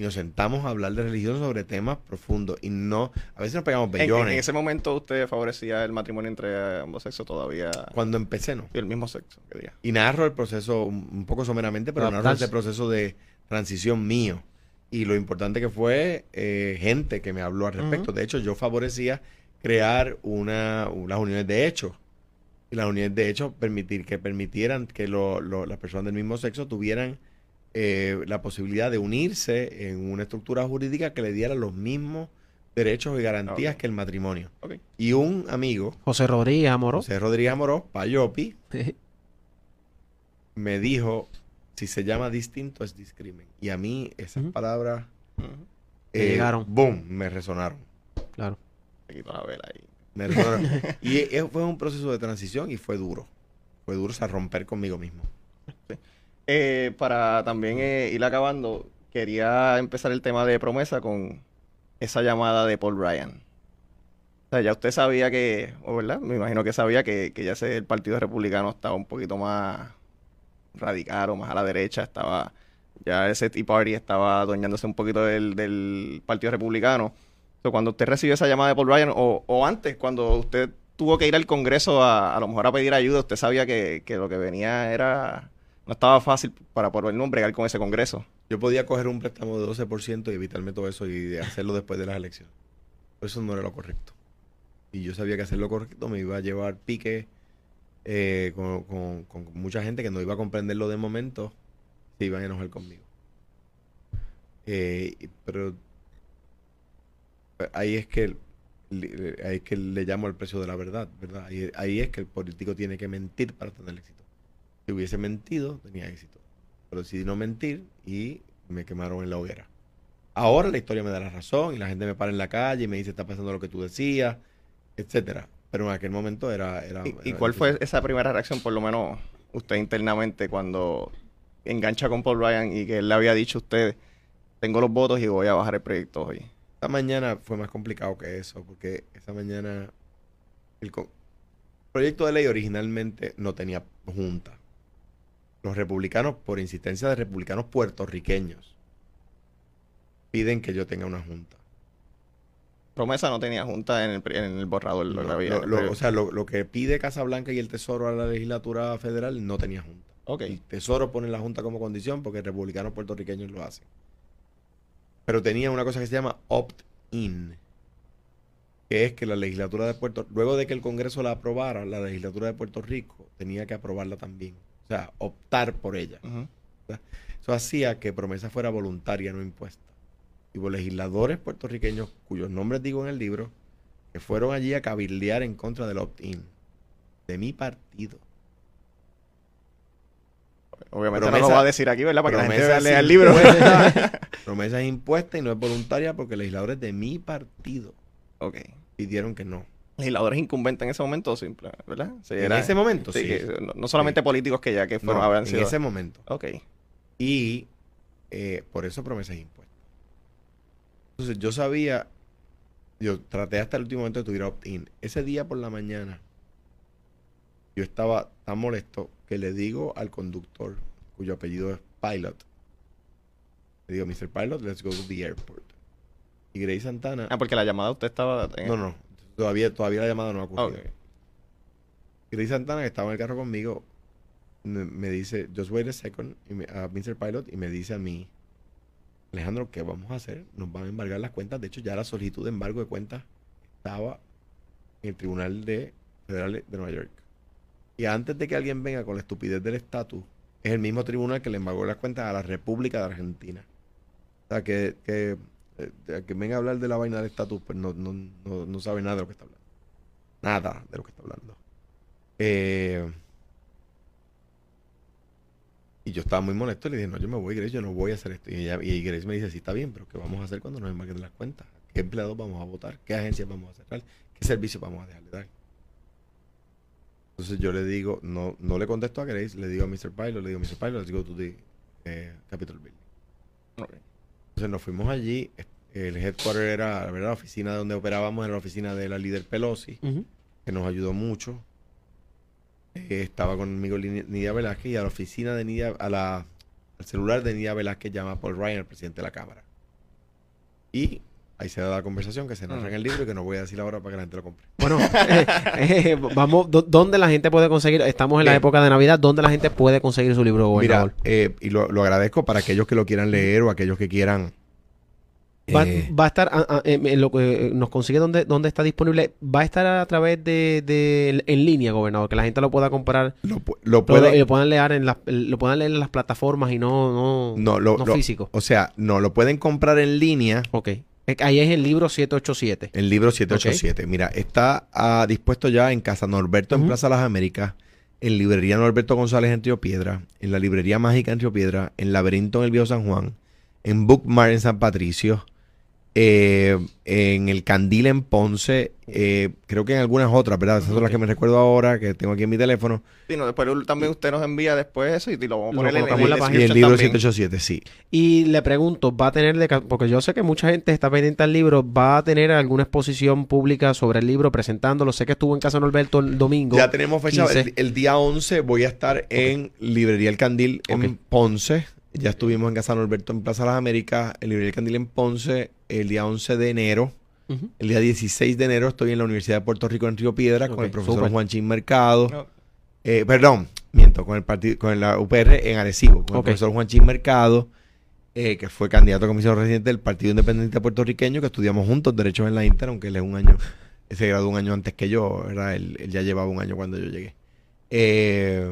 Y nos sentamos a hablar de religión sobre temas profundos. Y no, a veces nos pegamos En, bellones. en ese momento usted favorecía el matrimonio entre ambos sexos todavía. Cuando empecé, no. Y el mismo sexo, que diga. Y narro el proceso un, un poco someramente, pero narro ese proceso de transición mío. Y lo importante que fue eh, gente que me habló al respecto. De hecho, yo favorecía crear una, u- las uniones de hechos. Y las uniones de hechos permitir que permitieran que lo- lo- las personas del mismo sexo tuvieran eh, la posibilidad de unirse en una estructura jurídica que le diera los mismos derechos y garantías que el matrimonio. Y un amigo, José Rodríguez Amoró. José Rodríguez Amoró, Payopi, me dijo, si se llama distinto es discrimen. Y a mí esas palabras. Te llegaron. boom, me resonaron. Claro. Te quito la vela ahí. Me resonaron. y e- fue un proceso de transición y fue duro. Fue duro, o sea, romper conmigo mismo. Eh, para también eh, ir acabando, quería empezar el tema de promesa con esa llamada de Paul Ryan. O sea, ya usted sabía que, o verdad, me imagino que sabía que, que ya ese, el Partido Republicano estaba un poquito más radical o más a la derecha, estaba, ya ese Tea Party estaba adueñándose un poquito del, del Partido Republicano. So, cuando usted recibió esa llamada de Paul Ryan, o, antes, cuando usted tuvo que ir al Congreso a, a lo mejor a pedir ayuda, usted sabía que, que lo que venía era, no estaba fácil para por no bregar con ese Congreso. Yo podía coger un préstamo de 12% y evitarme todo eso y hacerlo después de las elecciones. Eso no era lo correcto. Y yo sabía que hacer lo correcto me iba a llevar pique eh, con, mucha gente que no iba a comprenderlo de momento, se iban a enojar conmigo. Eh, pero ahí es que ahí es que le llamo el precio de la verdad, ¿verdad? Ahí, ahí es que el político tiene que mentir para tener éxito. Si hubiese mentido, tenía éxito. Pero decidí no mentir y me quemaron en la hoguera. Ahora la historia me da la razón y la gente me para en la calle y me dice está pasando lo que tú decías, etcétera. Pero en aquel momento era... era ¿Y, era cuál fue esa primera reacción, por lo menos usted internamente, cuando engancha con Paul Ryan y que él le había dicho a usted, tengo los votos y voy a bajar el proyecto hoy? Esta mañana fue más complicado que eso, porque esa mañana el co- proyecto de ley originalmente no tenía junta. Los republicanos, por insistencia de republicanos puertorriqueños, piden que yo tenga una junta. Promesa no tenía junta en el, en el borrador. lo que No, había- lo- lo- o sea, lo, que pide Casablanca y el Tesoro a la legislatura federal no tenía junta. ok. El Tesoro pone la junta como condición porque republicanos puertorriqueños lo hacen. Pero tenía una cosa que se llama opt-in, que es que la legislatura de Puerto luego de que el Congreso la aprobara, la legislatura de Puerto Rico tenía que aprobarla también. O sea, optar por ella. Eso hacía que promesa fuera voluntaria, no impuesta. Y hubo legisladores puertorriqueños cuyos nombres digo en el libro, que fueron allí a cabildear en contra del opt-in de mi partido. Obviamente no Promesa- lo va a decir aquí, ¿verdad? Para que la gente lea es el libro. promesa es impuesta y no es voluntaria porque legisladores de mi partido ok. pidieron que no. Legisladores incumbentes en ese momento, simple, ¿verdad? Sí, En era- ese momento, sí. que no, no solamente Sí. políticos que ya que fueron No, en sido. ese momento. Ok. Y eh, por eso promesa es impuesta. Entonces yo sabía, yo traté hasta el último momento de tuviera opt-in. Ese día por la mañana, yo estaba tan molesto que le digo al conductor, cuyo apellido es Pilot, le digo, Mr. Pilot, let's go to the airport. Y Grace Santana, Ah, porque la llamada usted estaba. en- no, no, todavía, todavía la llamada no ha ocurrido. Ok. Grace Santana, que estaba en el carro conmigo, me, me dice, just wait a second, y me- a Mr. Pilot, y me dice a mí, Alejandro, ¿qué vamos a hacer? Nos van a embargar las cuentas. De hecho, ya la solicitud de embargo de cuentas estaba en el Tribunal de Federal de Nueva York. Y antes de que alguien venga con la estupidez del estatus, es el mismo tribunal que le embargó las cuentas a la República de Argentina. O sea, que, que, eh, que venga a hablar de la vaina del estatus, pues no, no, no, no sabe nada de lo que está hablando. Nada de lo que está hablando. Eh, y yo estaba muy molesto y le dije, no, yo me voy, Grace, yo no voy a hacer esto. Y, ella, y Grace me dice, sí, está bien, pero ¿qué vamos a hacer cuando nos embarguen las cuentas? ¿Qué empleados vamos a votar? ¿Qué agencias vamos a cerrar? ¿Qué servicios vamos a dejar de dar? Entonces yo le digo, no, no le contesto a Grace, le digo a Mr. Pilot, le digo, Mr. Pilot, let's go to the eh, Capitol Building. Ok. Entonces nos fuimos allí, el headquarter era, la verdad, la oficina donde operábamos era la oficina de la líder Pelosi, Ujú. que nos ayudó mucho. Eh, estaba conmigo Nidia Velázquez y a la oficina de Nidia, a la, al celular de Nidia Velázquez llama Paul Ryan, el presidente de la Cámara. Y ahí se da la conversación que se narra Mm. en el libro y que no voy a decir ahora para que la gente lo compre. Bueno, eh, eh, vamos, do- ¿dónde la gente puede conseguir? Estamos en la Bien. época de Navidad, ¿dónde la gente puede conseguir su libro, gobernador? Mira, eh, y lo, lo agradezco para aquellos que lo quieran leer o aquellos que quieran... Va, eh, va a estar, ah, ah, eh, lo que eh, nos consigue dónde, dónde está disponible, va a estar a través de, de- en línea, gobernador, que la gente lo pueda comprar, lo, lo lo, puede- y lo puedan leer en las, lo puedan leer en las plataformas y no, no, no, lo- no lo- físico. O sea, no, lo pueden comprar en línea Ok. Ahí es el libro 787. El libro 787. Mira, está ah, dispuesto ya en Casa Norberto, en. Plaza Las Américas, en librería Norberto González en Río Piedra, en la librería Mágica en Río Piedra, en Laberinto en el Viejo San Juan, en Bookmart en San Patricio, eh, en el Candil en Ponce, eh, creo que en algunas otras, ¿verdad? Esas son las que me recuerdo ahora, que tengo aquí en mi teléfono. Sí, no, después también usted nos envía después eso y lo vamos a Lo poner en, colocamos en la página. Y el libro también. 787, sí. Y le pregunto, ¿va a tener, de porque yo sé que mucha gente está pendiente al libro, ¿va a tener alguna exposición pública sobre el libro presentándolo? Sé que estuvo en Casa Norberto el domingo. Ya tenemos fecha. 15. El, el día 11 voy a estar en Librería El Candil en. Ponce. Ya estuvimos en Casa Norberto en Plaza Las Américas, en Librería Candil en Ponce, el día 11 de enero. El día 16 de enero estoy en la Universidad de Puerto Rico en Río Piedra con el profesor súper. Juan Chin Mercado. No. Eh, perdón, miento, con el partido, con la UPR en Arecibo, con el profesor Juan Chin Mercado, eh, que fue candidato a comisión residente del Partido Independiente Puertorriqueño, que estudiamos juntos Derechos en la Inter, aunque él es un año, él se graduó un año antes que yo, ¿verdad? Él, él ya llevaba un año cuando yo llegué. Eh,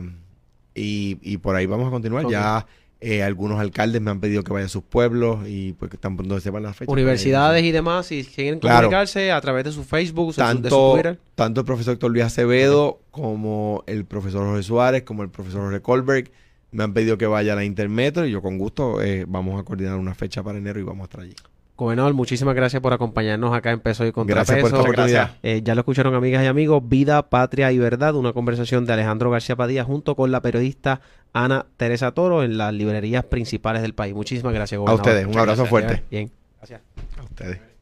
y, y por ahí vamos a continuar. Ya eh, algunos alcaldes me han pedido que vaya a sus pueblos y pues que están pronto sepan las fechas. Universidades y demás, si quieren Claro. comunicarse a través de su Facebook, de su- de su tanto, Twitter. tanto el profesor Héctor Luis Acevedo como el profesor Jorge Suárez, como el profesor Jorge Colberg, me han pedido que vaya a la Intermetro y yo con gusto eh, vamos a coordinar una fecha para enero y vamos a estar allí. Gobernador, muchísimas gracias por acompañarnos acá en Peso y Gracias por esta Contrapeso. oportunidad. Eh, ya lo escucharon amigas y amigos, Vida, Patria y Verdad, una conversación de Alejandro García Padilla junto con la periodista Ana Teresa Toro en las librerías principales del país. Muchísimas gracias, A ustedes, un abrazo gracias. fuerte. Bien. Gracias. A ustedes.